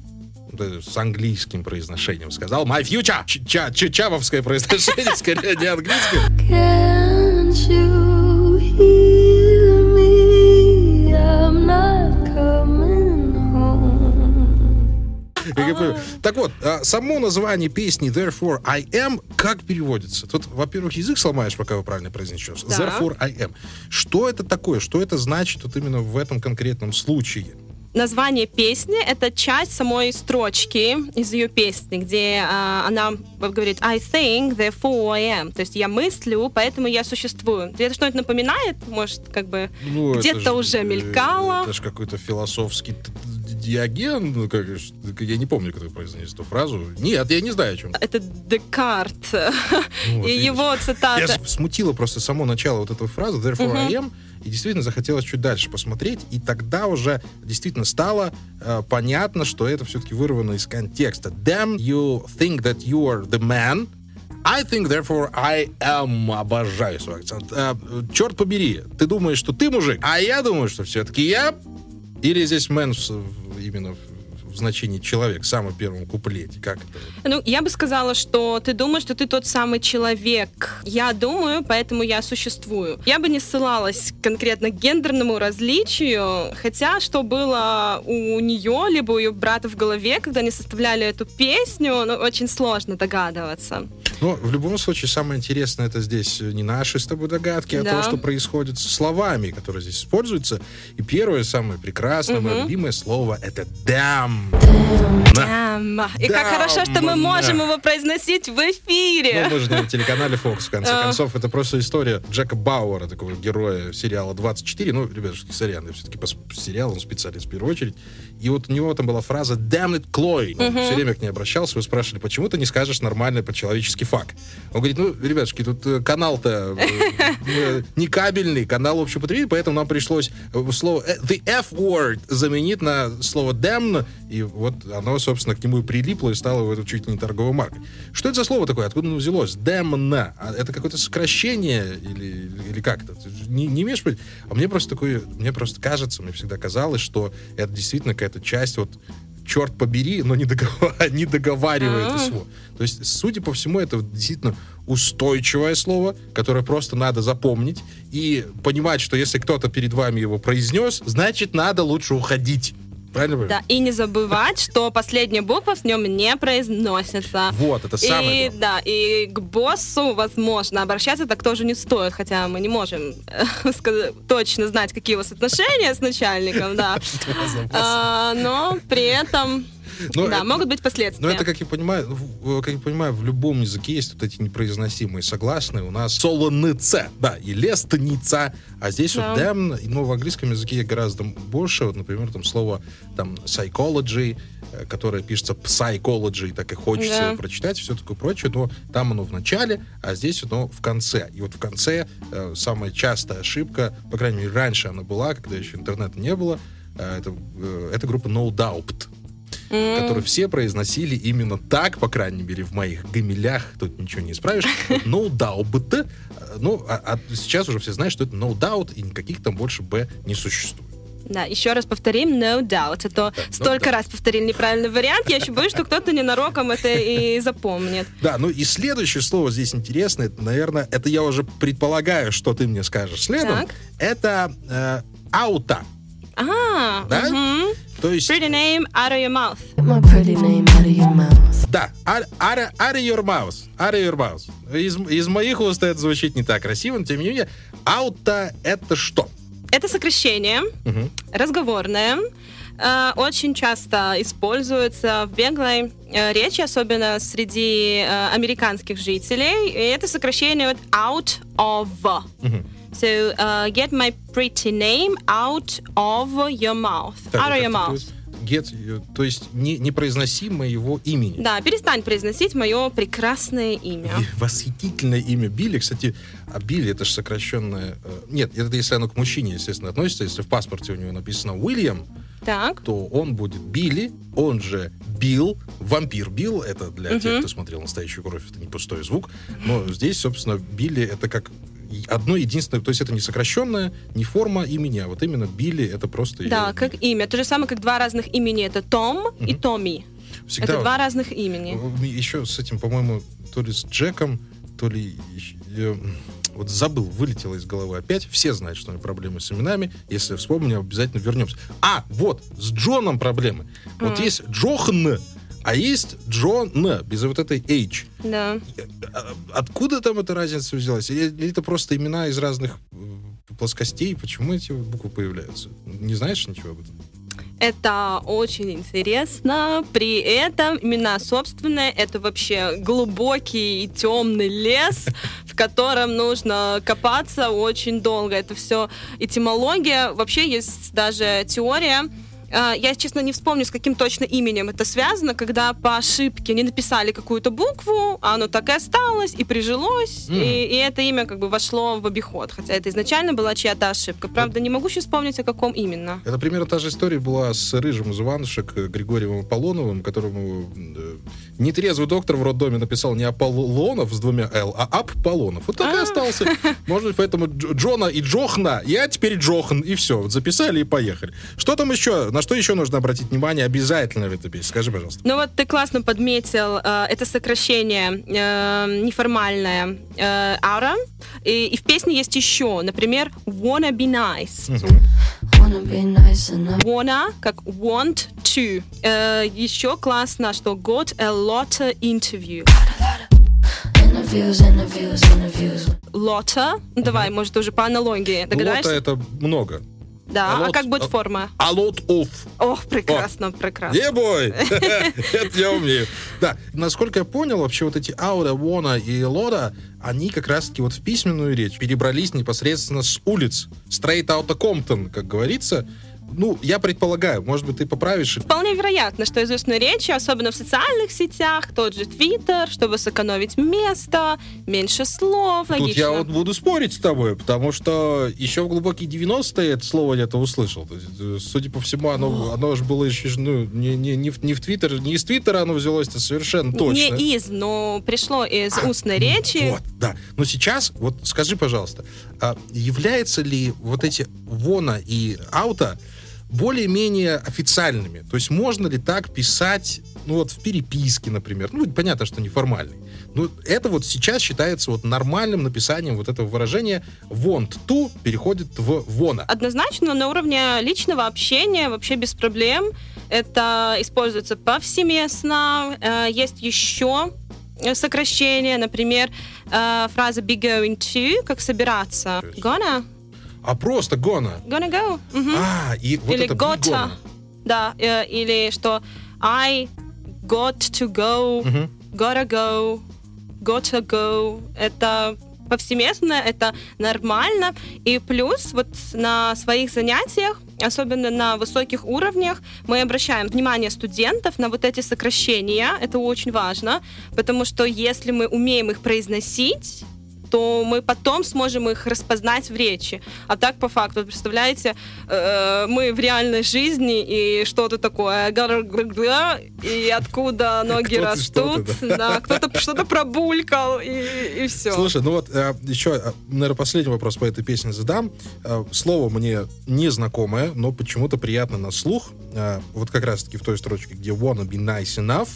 с английским произношением сказал. My future! Ча- ч- чавовское произношение, скорее, не английское. Can't you hear Так вот, а, само название песни Therefore I Am как переводится? Тут, во-первых, язык сломаешь, пока вы правильно произнесешь. Да. Therefore I Am. Что это такое? Что это значит вот именно в этом конкретном случае? Название песни — это часть самой строчки из ее песни, где а, она говорит «I think, therefore I am». То есть я мыслю, поэтому я существую. Это что-нибудь напоминает? Может, как бы Ну, где-то уже э, мелькало? Это же какой-то философский диаген. ну, как я не помню, кто произнес эту фразу. Нет, я не знаю, о чем. Это Декарт. Ну, вот И видишь. его Я цитата. же смутило просто само начало вот этой фразы Therefore I am, и действительно захотелось чуть дальше посмотреть, и тогда уже действительно стало э, понятно, что это все-таки вырвано из контекста. Damn, you think that you are the man, I think, therefore, I am. Обожаю свой акцент. Э, черт побери, ты думаешь, что ты мужик, а я думаю, что все-таки я. Или здесь в- в- именно в, в значении человек, в самом первом куплете. Как это? Ну, я бы сказала, что ты думаешь, что ты тот самый человек. Я думаю, поэтому я существую. Я бы не ссылалась конкретно к гендерному различию, хотя что было у нее, либо у ее брата в голове, когда они составляли эту песню, ну, очень сложно догадываться. Но в любом случае самое интересное это здесь не наши с тобой догадки, а Да. то, что происходит со словами, которые здесь используются. И первое, самое прекрасное, мое любимое слово это damn. Да. Эм, И как хорошо, что мы можем его произносить в эфире. Ну, мы же на телеканале Fox, в конце А. концов. Это просто история Джека Бауэра, такого героя сериала «24». Ну, ребятушки, сорян, я все-таки по с- сериалам специалист в первую очередь. И вот у него там была фраза «Damn it, Chloe». Он все время к ней обращался, вы спрашивали, почему ты не скажешь нормальный по-человечески факт? Он говорит, ну, ребятушки, тут э, канал-то э, э, не кабельный, канал общепотребительный, поэтому нам пришлось э, слово э, «the F-word» заменить на слово «damn», и вот оно, собственно, к нему и прилипло и стало его чуть ли не торговой маркой. Что это за слово такое? Откуда оно взялось? «Damn». А Это какое-то сокращение или, или как это? Не, не имеешь понятия? А мне просто такое, мне просто кажется, мне всегда казалось, что это действительно какая-то часть вот черт побери, но не, догова- не договаривает А. слово. То есть, судя по всему, это вот действительно устойчивое слово, которое просто надо запомнить и понимать, что если кто-то перед вами его произнес, значит, надо лучше уходить. Правильно? Да, и не забывать, что последняя буква в нем не произносится. Вот, это самое И главное. да, и к боссу, возможно, обращаться так тоже не стоит, хотя мы не можем э, точно знать, какие у вас отношения с начальником, да. А, но при этом, Но да, это- могут быть последствия. Но это, как я понимаю, в- как я понимаю, в любом языке есть вот эти непроизносимые согласные. У нас солоныце, да, и лестница, а здесь Да. вот damn, но в английском языке гораздо больше. Вот, например, там слово там psychology, э, которое пишется psychology, так и хочется Да. прочитать, все такое прочее, но там оно в начале, а здесь оно в конце. И вот в конце э, самая частая ошибка, по крайней мере, раньше она была, когда еще интернета не было, э, это, э, это группа No Doubt М, которые все произносили именно так, по крайней мере, в моих гамелях, тут ничего не исправишь. No doubt. э, Ну, а, а сейчас уже все знают, что это no doubt, и никаких там больше Б не существует. Да, еще раз повторим, no doubt. А то столько doubt. раз повторили неправильный вариант, я еще боюсь, что кто-то ненароком это и запомнит. Да, ну и следующее слово здесь интересное, это, наверное, это я уже предполагаю, что ты мне скажешь следом. Так. Это э, аута. А, Да? мгм. То есть, Pretty name out of your mouth. My pretty name out of your mouth. да, are, are, are your mouse. Are your mouse. Из, из моих уст это звучит не так красиво, но тем не менее, аута это что? Это сокращение, Мгм. разговорное, э, очень часто используется в беглой э, речи, особенно среди э, американских жителей. И это сокращение вот out of. Мгм. So, uh, get my pretty name out of your mouth. Так, out of your mouth. Get, э, то есть не, непроизносимо его имени. Да, перестань произносить мое прекрасное имя. И Восхитительное имя Билли. Кстати, а Билли это же сокращенное... э, Нет, это если оно к мужчине, естественно, относится. Если в паспорте у него написано Уильям, Так. то он будет Билли, он же Билл, вампир Билл. Это для тех, кто смотрел «Настоящую кровь», это не пустой звук. Но здесь, собственно, Билли это как одно единственное, то есть это не сокращенное, не форма имени, а вот именно Билли это просто Да, её- как имя. То же самое, как два разных имени. Это Том и Томми. Всегда Это вот- два разных имени. Еще с этим, по-моему, то ли с Джеком, то ли... м, Вот забыл, вылетело из головы опять. Все знают, что у меня проблемы с именами. Если вспомню, обязательно вернемся. А, вот, с Джоном проблемы. Вот М. есть Джохан, а есть Джон, без вот этой H. Да. А- Откуда там эта разница взялась? Или, это просто имена из разных э, плоскостей? Почему эти буквы появляются? Не знаешь ничего об этом? Это очень интересно. При этом имена собственные — это вообще глубокий и темный лес, в котором нужно копаться очень долго. Это все этимология. Вообще есть даже теория, я, честно, не вспомню, с каким точно именем это связано, когда по ошибке не написали какую-то букву, а оно так и осталось, и прижилось, Мгм. и, и это имя как бы вошло в обиход. Хотя это изначально была чья-то ошибка. Правда, не могу сейчас вспомнить, о каком именно. Это примерно та же история была с рыжим из Иванушек Григорием Аполлоновым, которому э, нетрезвый доктор в роддоме написал не Аполлонов с двумя «Л», а Аполлонов. Вот так и А. остался. Может быть, поэтому Дж- Джона и Джохна, я теперь Джохан, и все. Вот записали и поехали. Что там еще? На что еще нужно обратить внимание обязательно в этой песне? Скажи, пожалуйста. Ну вот ты классно подметил, э, это сокращение э, неформальное э, аура, и, и в песне есть еще, например, wanna be nice. Wanna be nice enough. Wanna как want to. Э, еще классно, что got a lot of interview. Interviews, interviews, interviews. Лота, ну, давай, может, уже по аналогии Лота догадаешься? это много. Да, а lot как будет форма? A lot of. Ох, прекрасно, прекрасно. Ебой! Это я умею. Да, насколько я понял, вообще вот эти аура, вона и лода, они как раз-таки вот в письменную речь перебрались непосредственно с улиц. Straight out of Compton, как говорится. Ну, я предполагаю, может быть, ты поправишь. Вполне вероятно, что из устной речи, особенно в социальных сетях, тот же Твиттер, чтобы сэкономить место, меньше слов, Тут логично. я вот буду спорить с тобой, потому что еще в глубокие 90-е это слово где-то услышал. То есть, э, судя по всему, оно, оно же было еще ну, не, не, не, в, не в Твиттер, не из Твиттера оно взялось, это совершенно точно. Не из, но пришло из устной речи. Вот, да. Но сейчас, вот скажи, пожалуйста, а являются ли вот эти вона и аута более-менее официальными? То есть можно ли так писать, ну вот в переписке, например? Ну, понятно, что неформальный. Но это вот сейчас считается вот нормальным написанием вот этого выражения want to переходит в вона. Однозначно на уровне личного общения вообще без проблем. Это используется повсеместно. Э, Есть еще э, сокращения, например, э, фраза be going to, как собираться. Gonna? А просто gonna. Gonna go. Мгм. А, и вот Или это gotta. gonna. Да, э, или что I got to go, Мгм. gotta go, gotta go. Это повсеместно, это нормально. И плюс вот на своих занятиях, особенно на высоких уровнях, мы обращаем внимание студентов на вот эти сокращения. Это очень важно, потому что если мы умеем их произносить, то мы потом сможем их распознать в речи. А так, по факту, представляете, э, мы в реальной жизни, и что-то такое, гар-гар-гар, и откуда ноги Кто-то растут, что-то, да, кто-то что-то пробулькал, и, и все. Слушай, ну вот э, еще, наверное, последний вопрос по этой песне задам. Э, Слово мне незнакомое, но почему-то приятно на слух. Э, Вот как раз-таки в той строчке, где wanna be nice enough,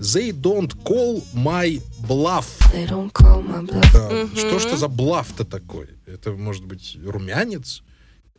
they don't call my bluff. They don't call my bluff. Э, Мгм. Что что за блаф-то такой? Это может быть румянец?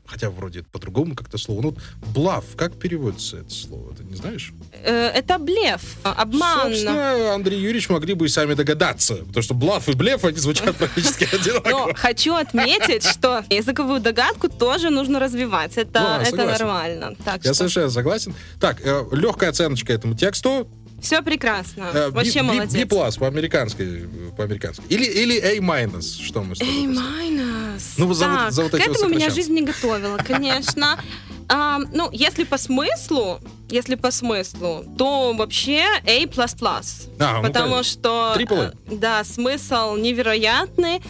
Хотя вроде это по-другому как-то слово. Ну, блаф, как переводится это слово? Ты не знаешь? Э, Это блеф, обман. Собственно, Андрей Юрьевич могли бы и сами догадаться, потому что блаф и блеф, они звучат практически Но одинаково. хочу отметить, что языковую догадку тоже нужно развивать. Это, Да, это нормально. Так Я что совершенно согласен. Так, легкая оценочка этому тексту. Все прекрасно. Э, Вообще B- молодец. B+, по-американской. э, по-американски. Или, или A-, что мы с тобой майнус. Ну, вот за вот- Так, за вот к вот этому меня жизнь не готовила, конечно. А, ну, если по смыслу, если по смыслу, то вообще A++. А, ну, потому конечно. что, Triple A. э, да, смысл невероятный,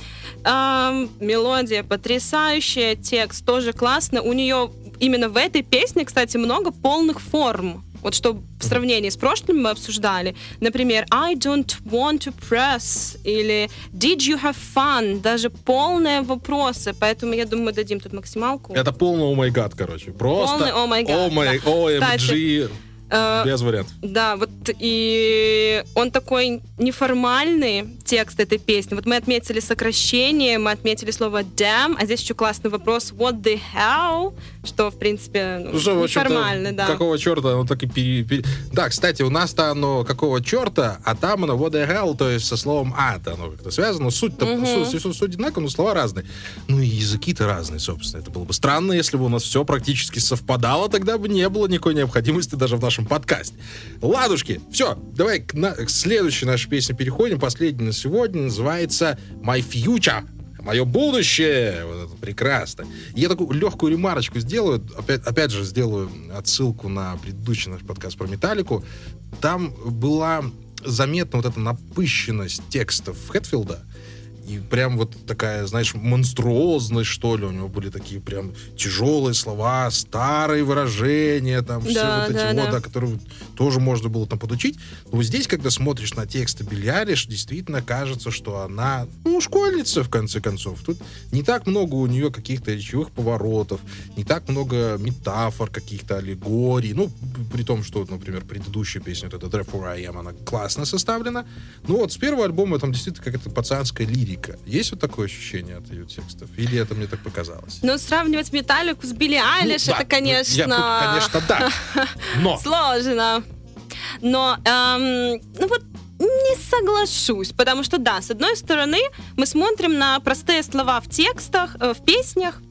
ам, мелодия потрясающая, текст тоже классно. У нее именно в этой песне, кстати, много полных форм. Вот что в сравнении с прошлым мы обсуждали. Например, I don't want to press или Did you have fun? Даже полные вопросы. Поэтому я думаю, мы дадим тут максималку. Это полный о май гад, короче. Просто Полный oh my god, о май. OMG. Э, Без вариантов. Да, вот и он такой неформальный текст этой песни. Вот мы отметили сокращение, мы отметили слово damn, а здесь еще классный вопрос what the hell, что в принципе ну, Ну неформально, да. какого черта оно так и пере... пере- Да, кстати, у нас-то оно какого черта, а там оно what the hell, то есть со словом ад оно как-то связано. Суть-то Мгм. суть, суть- суть одинаковая, но слова разные. Ну и языки-то разные, собственно. Это было бы странно, если бы у нас все практически совпадало, тогда бы не было никакой необходимости даже в нашем подкасте. Ладушки, все, давай к, на- к следующей нашей песне переходим. Последняя на сегодня называется My Future. Мое будущее! Вот это прекрасно. Я такую легкую ремарочку сделаю. Опять, опять же, сделаю отсылку на предыдущий наш подкаст про металлику. Там была заметна вот эта напыщенность текстов Хэтфилда. И прям вот такая, знаешь, монструозность, что ли. У него были такие прям тяжелые слова, старые выражения, там все Да, вот эти да, вот, да. которые тоже можно было там подучить. Но вот здесь, когда смотришь на тексты Айлиш, действительно кажется, что она, ну, школьница, в конце концов. Тут не так много у нее каких-то речевых поворотов, не так много метафор, каких-то аллегорий. Ну, при том, что, например, предыдущая песня, вот эта Therefore I Am, она классно составлена. Ну, вот с первого альбома там действительно какая-то пацанская лирика. Есть вот такое ощущение от ее текстов? Или это мне так показалось? Ну, сравнивать Металлику с Билли Айлиш, Ну, да, это, конечно... я конечно, да. Но Сложно. Но, эм, ну вот, не соглашусь, потому что, да, с одной стороны, мы смотрим на простые слова в текстах, э, в песнях,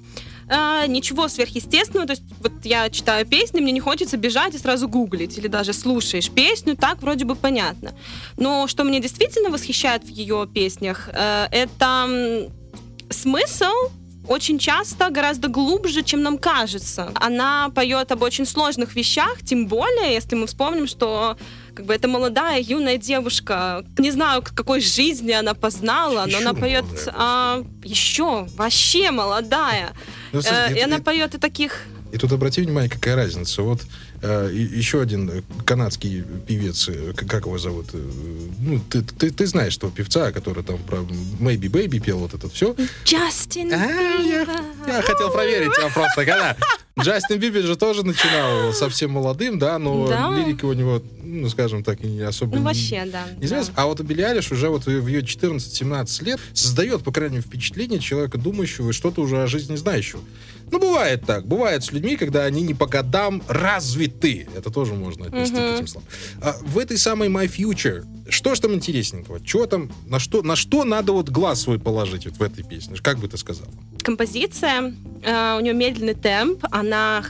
э, ничего сверхъестественного, то есть вот я читаю песни, мне не хочется бежать и сразу гуглить, или даже слушаешь песню, так вроде бы понятно. Но что мне действительно восхищает в ее песнях, э, это смысл очень часто гораздо глубже, чем нам кажется. Она поет об очень сложных вещах, тем более, если мы вспомним, что как бы это молодая юная девушка. Не знаю, какой жизни она познала, но Еще она поет а, еще вообще молодая. Ну, Э, слушай, и она поет и таких И тут обрати внимание, какая разница. Вот э, еще один канадский певец, э, как его зовут? Э, Ну, ты, ты, ты знаешь того певца, который там про Maybe Baby пел вот это все. Джастин А, я, хотел проверить тебя просто, когда. Джастин Бибер же тоже начинал совсем молодым, да, но Да. лирика у него, ну, скажем так, не особо... Ну вообще, да. Известно. А вот Билли Айлиш уже вот в ее 14-17 лет создает, по крайней мере, впечатление человека думающего и что-то уже о жизни знающего. Ну, бывает так. Бывает с людьми, когда они не по годам развиты. Это тоже можно отнести Мгм. к этим словам. А в этой самой My Future, что ж там интересненького? Чего там, на что, на что надо вот глаз свой положить вот в этой песне? Как бы ты сказал? композиция, э, у нее медленный темп, она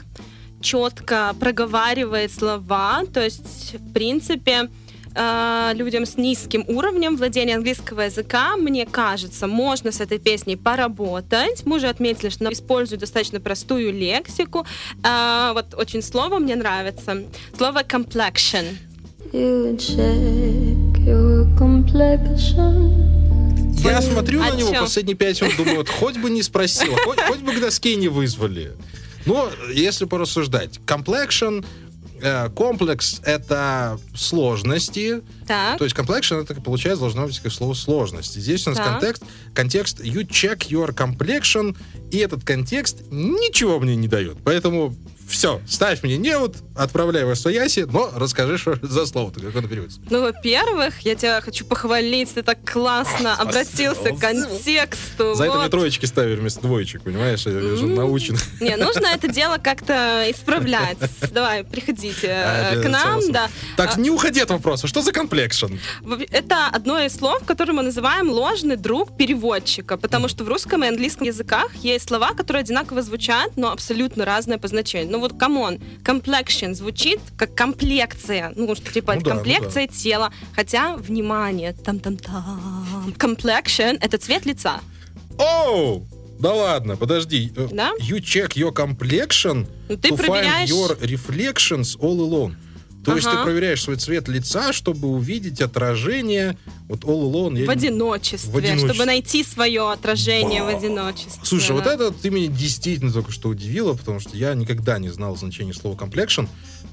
четко проговаривает слова, то есть, в принципе, э, людям с низким уровнем владения английского языка, мне кажется, можно с этой песней поработать. Мы уже отметили, что она использует достаточно простую лексику. Э, вот очень слово мне нравится. Слово complexion. You check your complexion. Я смотрю а на него чё? последние пять минут, думаю, вот хоть бы не спросил, хоть, хоть бы к доске не вызвали. Но если порассуждать, complexion, э, комплекс — это сложности, Так. то есть complexion — это, получается, должно быть как слово сложности. Здесь у нас Так. контекст, контекст you check your complexion, и этот контекст ничего мне не дает. Поэтому все, ставь мне неуд, отправляй восвояси, но расскажи, что это за слово как оно переводится. Ну, во-первых, я тебя хочу похвалить, ты так классно Спасибо, обратился к контексту. За это вот. мне троечки ставили вместо двоечек, понимаешь? Я уже М. научен. Не, нужно это дело как-то исправлять. Давай, приходите э, А, к это нам, да. Так, не уходи от вопроса. Что за complexion? Это одно из слов, которое мы называем ложный друг переводчика, потому что в русском и английском языках есть слова, которые одинаково звучат, но абсолютно разные по значению. Ну вот, come on, complexion звучит как комплекция, ну что типа Ну да, ну комплекция тела, хотя, внимание, там-там-там, complexion — это цвет лица. Оу! Да ладно, подожди. Да? You check your complexion Ну, ты to проверяешь... find your reflections all alone. То есть ты проверяешь свой цвет лица, чтобы увидеть отражение вот all alone. я В не- одиночестве, В одиночестве. чтобы найти свое отражение в Вау. одиночестве. Слушай, вот да. это ты меня действительно только что удивило, потому что я никогда не знал значение слова complexion.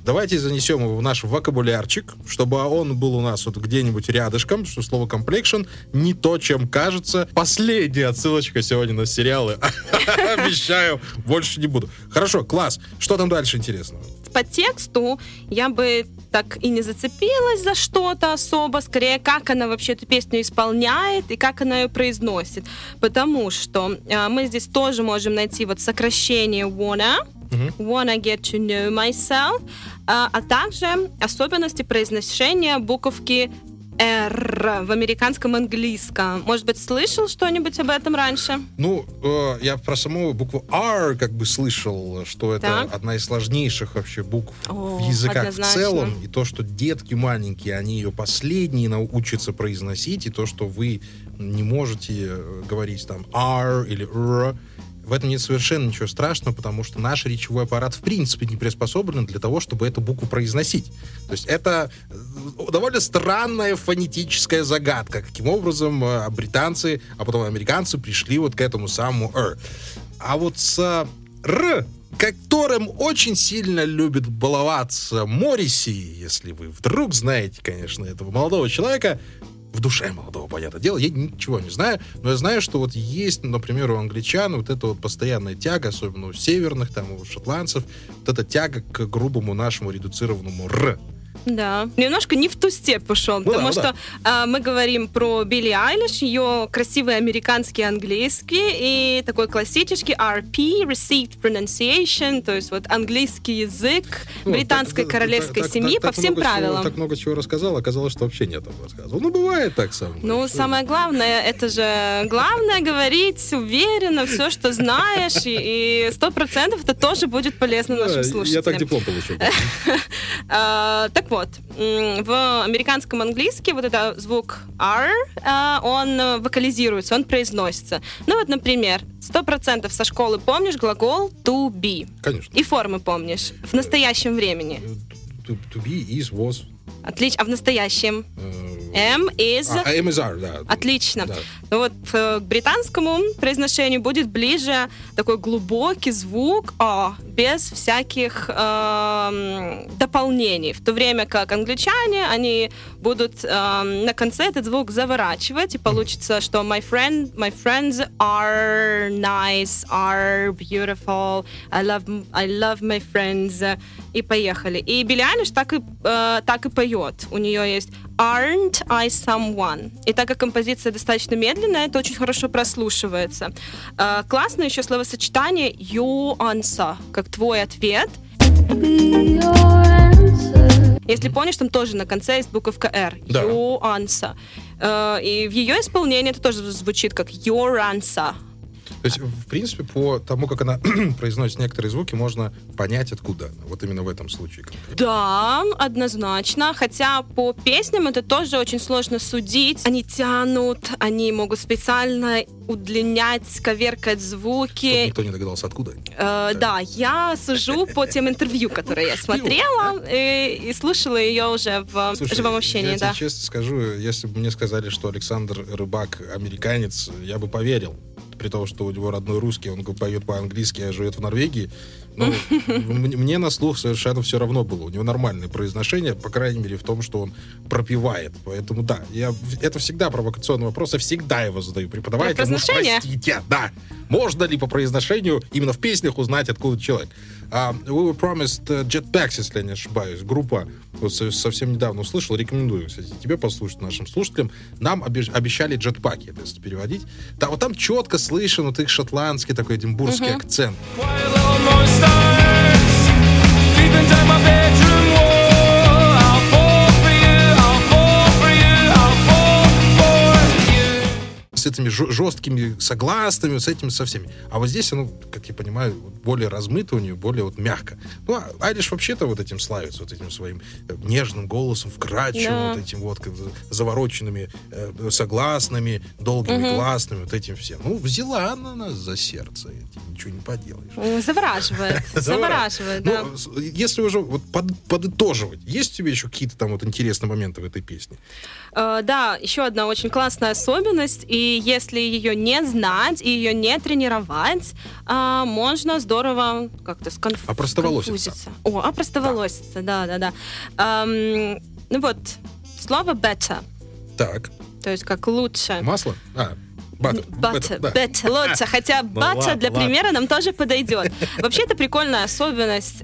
Давайте занесем его в наш вокабулярчик, чтобы он был у нас вот где-нибудь рядышком, что слово complexion не то, чем кажется. Последняя отсылочка сегодня на сериалы. Обещаю, больше не буду. Хорошо, класс. Что там дальше интересного? По тексту я бы так и не зацепилась за что-то особо, скорее, как она вообще эту песню исполняет и как она ее произносит. Потому что э, мы здесь тоже можем найти вот сокращение wanna, wanna get to know myself, а, а также особенности произношения буковки R в американском английском. Может быть, слышал что-нибудь об этом раньше? Ну, э, я про саму букву R как бы слышал, что это Так. одна из сложнейших вообще букв О, в языках однозначно. в целом. И то, что детки маленькие, они ее последние научатся произносить, и то, что вы не можете э, говорить там R или R, в этом нет совершенно ничего страшного, потому что наш речевой аппарат в принципе не приспособлен для того, чтобы эту букву произносить. То есть это э, довольно странная фонетическая загадка, каким образом э, британцы, а потом американцы пришли вот к этому самому «р». А вот с «р», которым очень сильно любит баловаться Морриси, если вы вдруг знаете, конечно, этого молодого человека, в душе молодого, понятное дело, я ничего не знаю, но я знаю, что вот есть, например, у англичан вот эта вот постоянная тяга, особенно у северных, там, у шотландцев, вот эта тяга к грубому нашему редуцированному «р». Да. Немножко не в ту степь пошел, Ну потому да, что а, мы говорим про Билли Айлиш, ее красивый американский английский и такой классический RP, Received Pronunciation, то есть вот английский язык Ну, британской так- королевской так- семьи так- по так всем много чего- правилам. так много чего рассказал, оказалось, что вообще нет этого рассказывал. Ну, бывает так сам. Ну, самое главное, это же главное говорить уверенно все, что знаешь, и сто процентов это тоже будет полезно нашим я слушателям. так диплом получил. А, так вот, в американском английском вот этот звук R, а, он э, вокализируется, он произносится. Ну вот, например, сто процентов со школы помнишь глагол to be. Конечно. И формы помнишь в настоящем времени. To, to be, is, was. Отлично. А в настоящем? э, Am, is. А, M is R, да. Отлично. Да. Ну вот э, к британскому произношению будет ближе такой глубокий звук «а», без всяких эм, дополнений. В то время как англичане, они будут эм, на конце этот звук заворачивать, и получится, что my, friend, my friends are nice, are beautiful, I love, I love my friends, и поехали. И Билли Айлиш так и, э, так и поет. У нее есть Aren't I someone? И так как композиция достаточно медленная, это очень хорошо прослушивается. Э, классно еще словосочетание your answer, как твой ответ. Be your answer. Если помнишь, там тоже на конце есть буковка R. Да. Your answer. Э, и в ее исполнении это тоже звучит как your answer. То есть, в принципе, по тому, как она произносит некоторые звуки, можно понять, откуда она. Вот именно в этом случае. Да, однозначно. Хотя по песням это тоже очень сложно судить. Они тянут, они могут специально удлинять, коверкать звуки. никто не догадался, откуда. Э, да, я сужу по тем интервью, которые я смотрела и, и слушала ее уже в Слушай, живом общении, я да. тебе честно скажу, если бы мне сказали, что Александр Рыбак американец, я бы поверил. При том, что у него родной русский, он поет по-английски, а живет в Норвегии. Ну, м- мне на слух совершенно все равно было. У него нормальное произношение, по крайней мере, в том, что он пропевает. Поэтому да, я, это всегда провокационный вопрос, я всегда его задаю преподавателям. Про «Ну, произношение? простите, да. Можно ли по произношению именно в песнях узнать, откуда человек? А, we were promised uh, Jetpacks, если я не ошибаюсь. Группа вот со- совсем недавно услышал, рекомендую, кстати, тебе послушать, нашим слушателям. Нам обе- обещали джетпаки, если переводить. Да, вот там четко слышен вот их шотландский такой эдинбургский акцент. Quiet little этими жесткими согласными, с этими со всеми. А вот здесь оно, как я понимаю, более размыто у нее, более вот мягко. Ну, а Айлиш вообще-то вот этим славится, вот этим своим э, нежным голосом, вкрадчивым, Да. вот этим вот завороченными э, согласными, долгими гласными, вот этим всем. Ну, взяла она нас за сердце, ничего не поделаешь. Завораживает, завораживает, да. Ну, с- если уже вот под- подытоживать, есть у тебя еще какие-то там вот интересные моменты в этой песне? Э, Да, еще одна очень классная особенность, И если ее не знать и ее не тренировать, а, можно здорово как-то сконф... Опростоволоситься. конфузиться. О, опростоволоситься, да, да, да. Ам, ну вот, слово better, Так, то есть как лучше. масло? А, баттер. Butter, да. Хотя butter ладно, для примера нам тоже подойдет. Вообще, это прикольная особенность.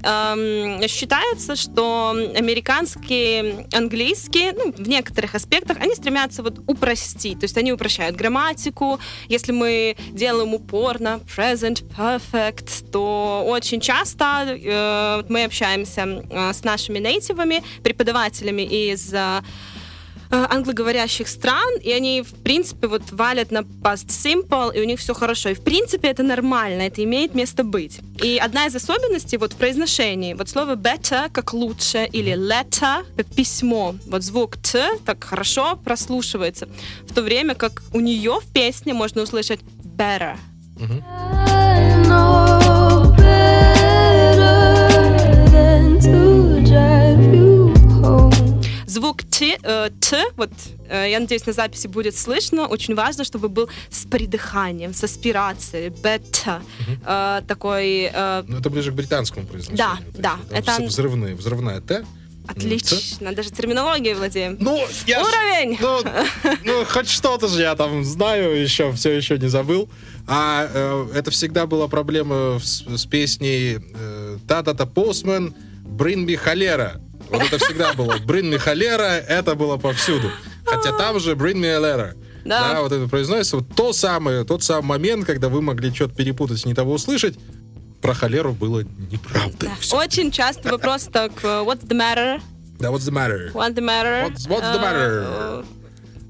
Считается, что американские, английские, ну, в некоторых аспектах, они стремятся вот упростить. То есть они упрощают грамматику. Если мы делаем упор на present perfect, то очень часто э, мы общаемся э, с нашими нейтивами, преподавателями из э, англоговорящих стран, и они, в принципе, вот валят на past simple, и у них все хорошо. И, в принципе, это нормально, это имеет место быть. И одна из особенностей вот в произношении, вот слово better как лучше, или letter как письмо, вот звук т так хорошо прослушивается, в то время как у нее в песне можно услышать better. I Звук т, э, т вот, э, я надеюсь, на записи будет слышно. Очень важно, чтобы был с придыханием, с аспирацией, better. Э, такой э, Ну, это ближе к британскому произношению. Да, да, там это- взрывные, взрывная Т. отлично. Даже терминологией владеем. Ну, я ж- Уровень! ну, ну, хоть что-то же я там знаю еще, все еще не забыл. А э, это всегда была проблема с, с песней э, «Та-та-та Bring me холера». Вот это всегда было. «Bring me холера» — это было повсюду. Хотя там же «Bring me a letter». Да. вот это произносится. Вот то самое, тот самый момент, когда вы могли что-то перепутать, не того услышать, про холеру было неправдой. Всё. Очень часто вопрос так, э, what's the matter? Да, what's the matter? What's the matter? What's- what's the Э, matter? э,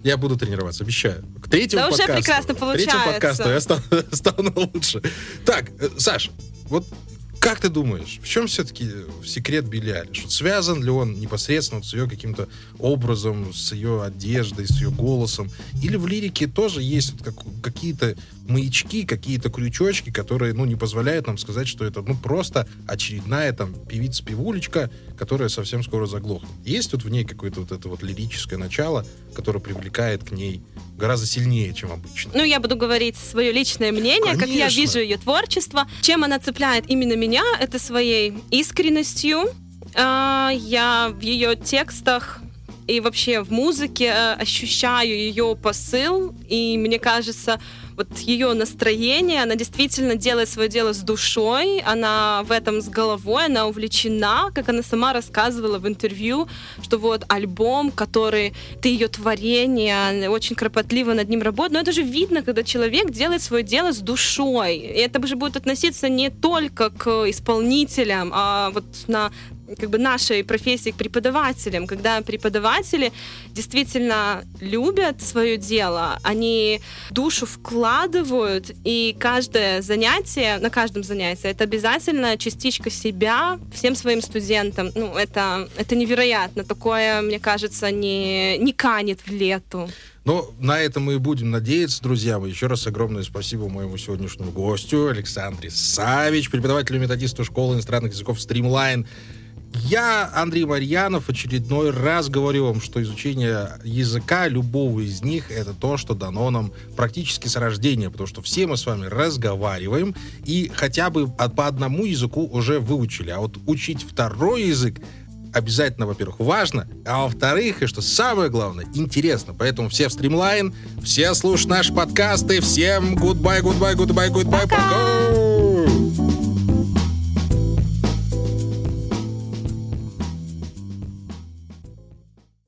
Я буду тренироваться, обещаю. К третьему Да уже подкасту. прекрасно к третьему получается. подкасту я стану, стану лучше. Так, э, Саш, вот как ты думаешь, в чем все-таки секрет Билли Айлиш? Вот связан ли он непосредственно с ее каким-то образом, с ее одеждой, с ее голосом? Или в лирике тоже есть как- какие-то маячки, какие-то крючочки, которые, ну, не позволяют нам сказать, что это, ну, просто очередная там певица-певулечка, которая совсем скоро заглохнет. Есть вот в ней какое-то вот это вот лирическое начало, которое привлекает к ней гораздо сильнее, чем обычно. Ну, я буду говорить свое личное мнение, как я Конечно. вижу ее творчество. Чем она цепляет именно меня, это своей искренностью. А, Я в ее текстах и вообще в музыке э, ощущаю ее посыл, и мне кажется, вот ее настроение, она действительно делает свое дело с душой, она в этом с головой, она увлечена, как она сама рассказывала в интервью, что вот альбом, который ты ее творение, очень кропотливо над ним работает, но это же видно, когда человек делает свое дело с душой, и это же будет относиться не только к исполнителям, а вот на как бы нашей профессии к преподавателям, когда преподаватели действительно любят свое дело, они душу вкладывают, и каждое занятие, на каждом занятии, это обязательно частичка себя всем своим студентам. Ну, это, это невероятно. Такое, мне кажется, не, не канет в лету. Но на этом мы и будем надеяться, друзья. Еще раз огромное спасибо моему сегодняшнему гостю Александре Савич, преподавателю методисту школы иностранных языков Streamline. Я, Андрей Марьянов, очередной раз говорю вам, что изучение языка, любого из них, это то, что дано нам практически с рождения, потому что все мы с вами разговариваем и хотя бы по одному языку уже выучили, а вот учить второй язык обязательно, во-первых, важно, а во-вторых, и что самое главное, интересно. Поэтому все в стримлайн, все слушают наши подкасты, всем goodbye, goodbye, goodbye, goodbye, пока!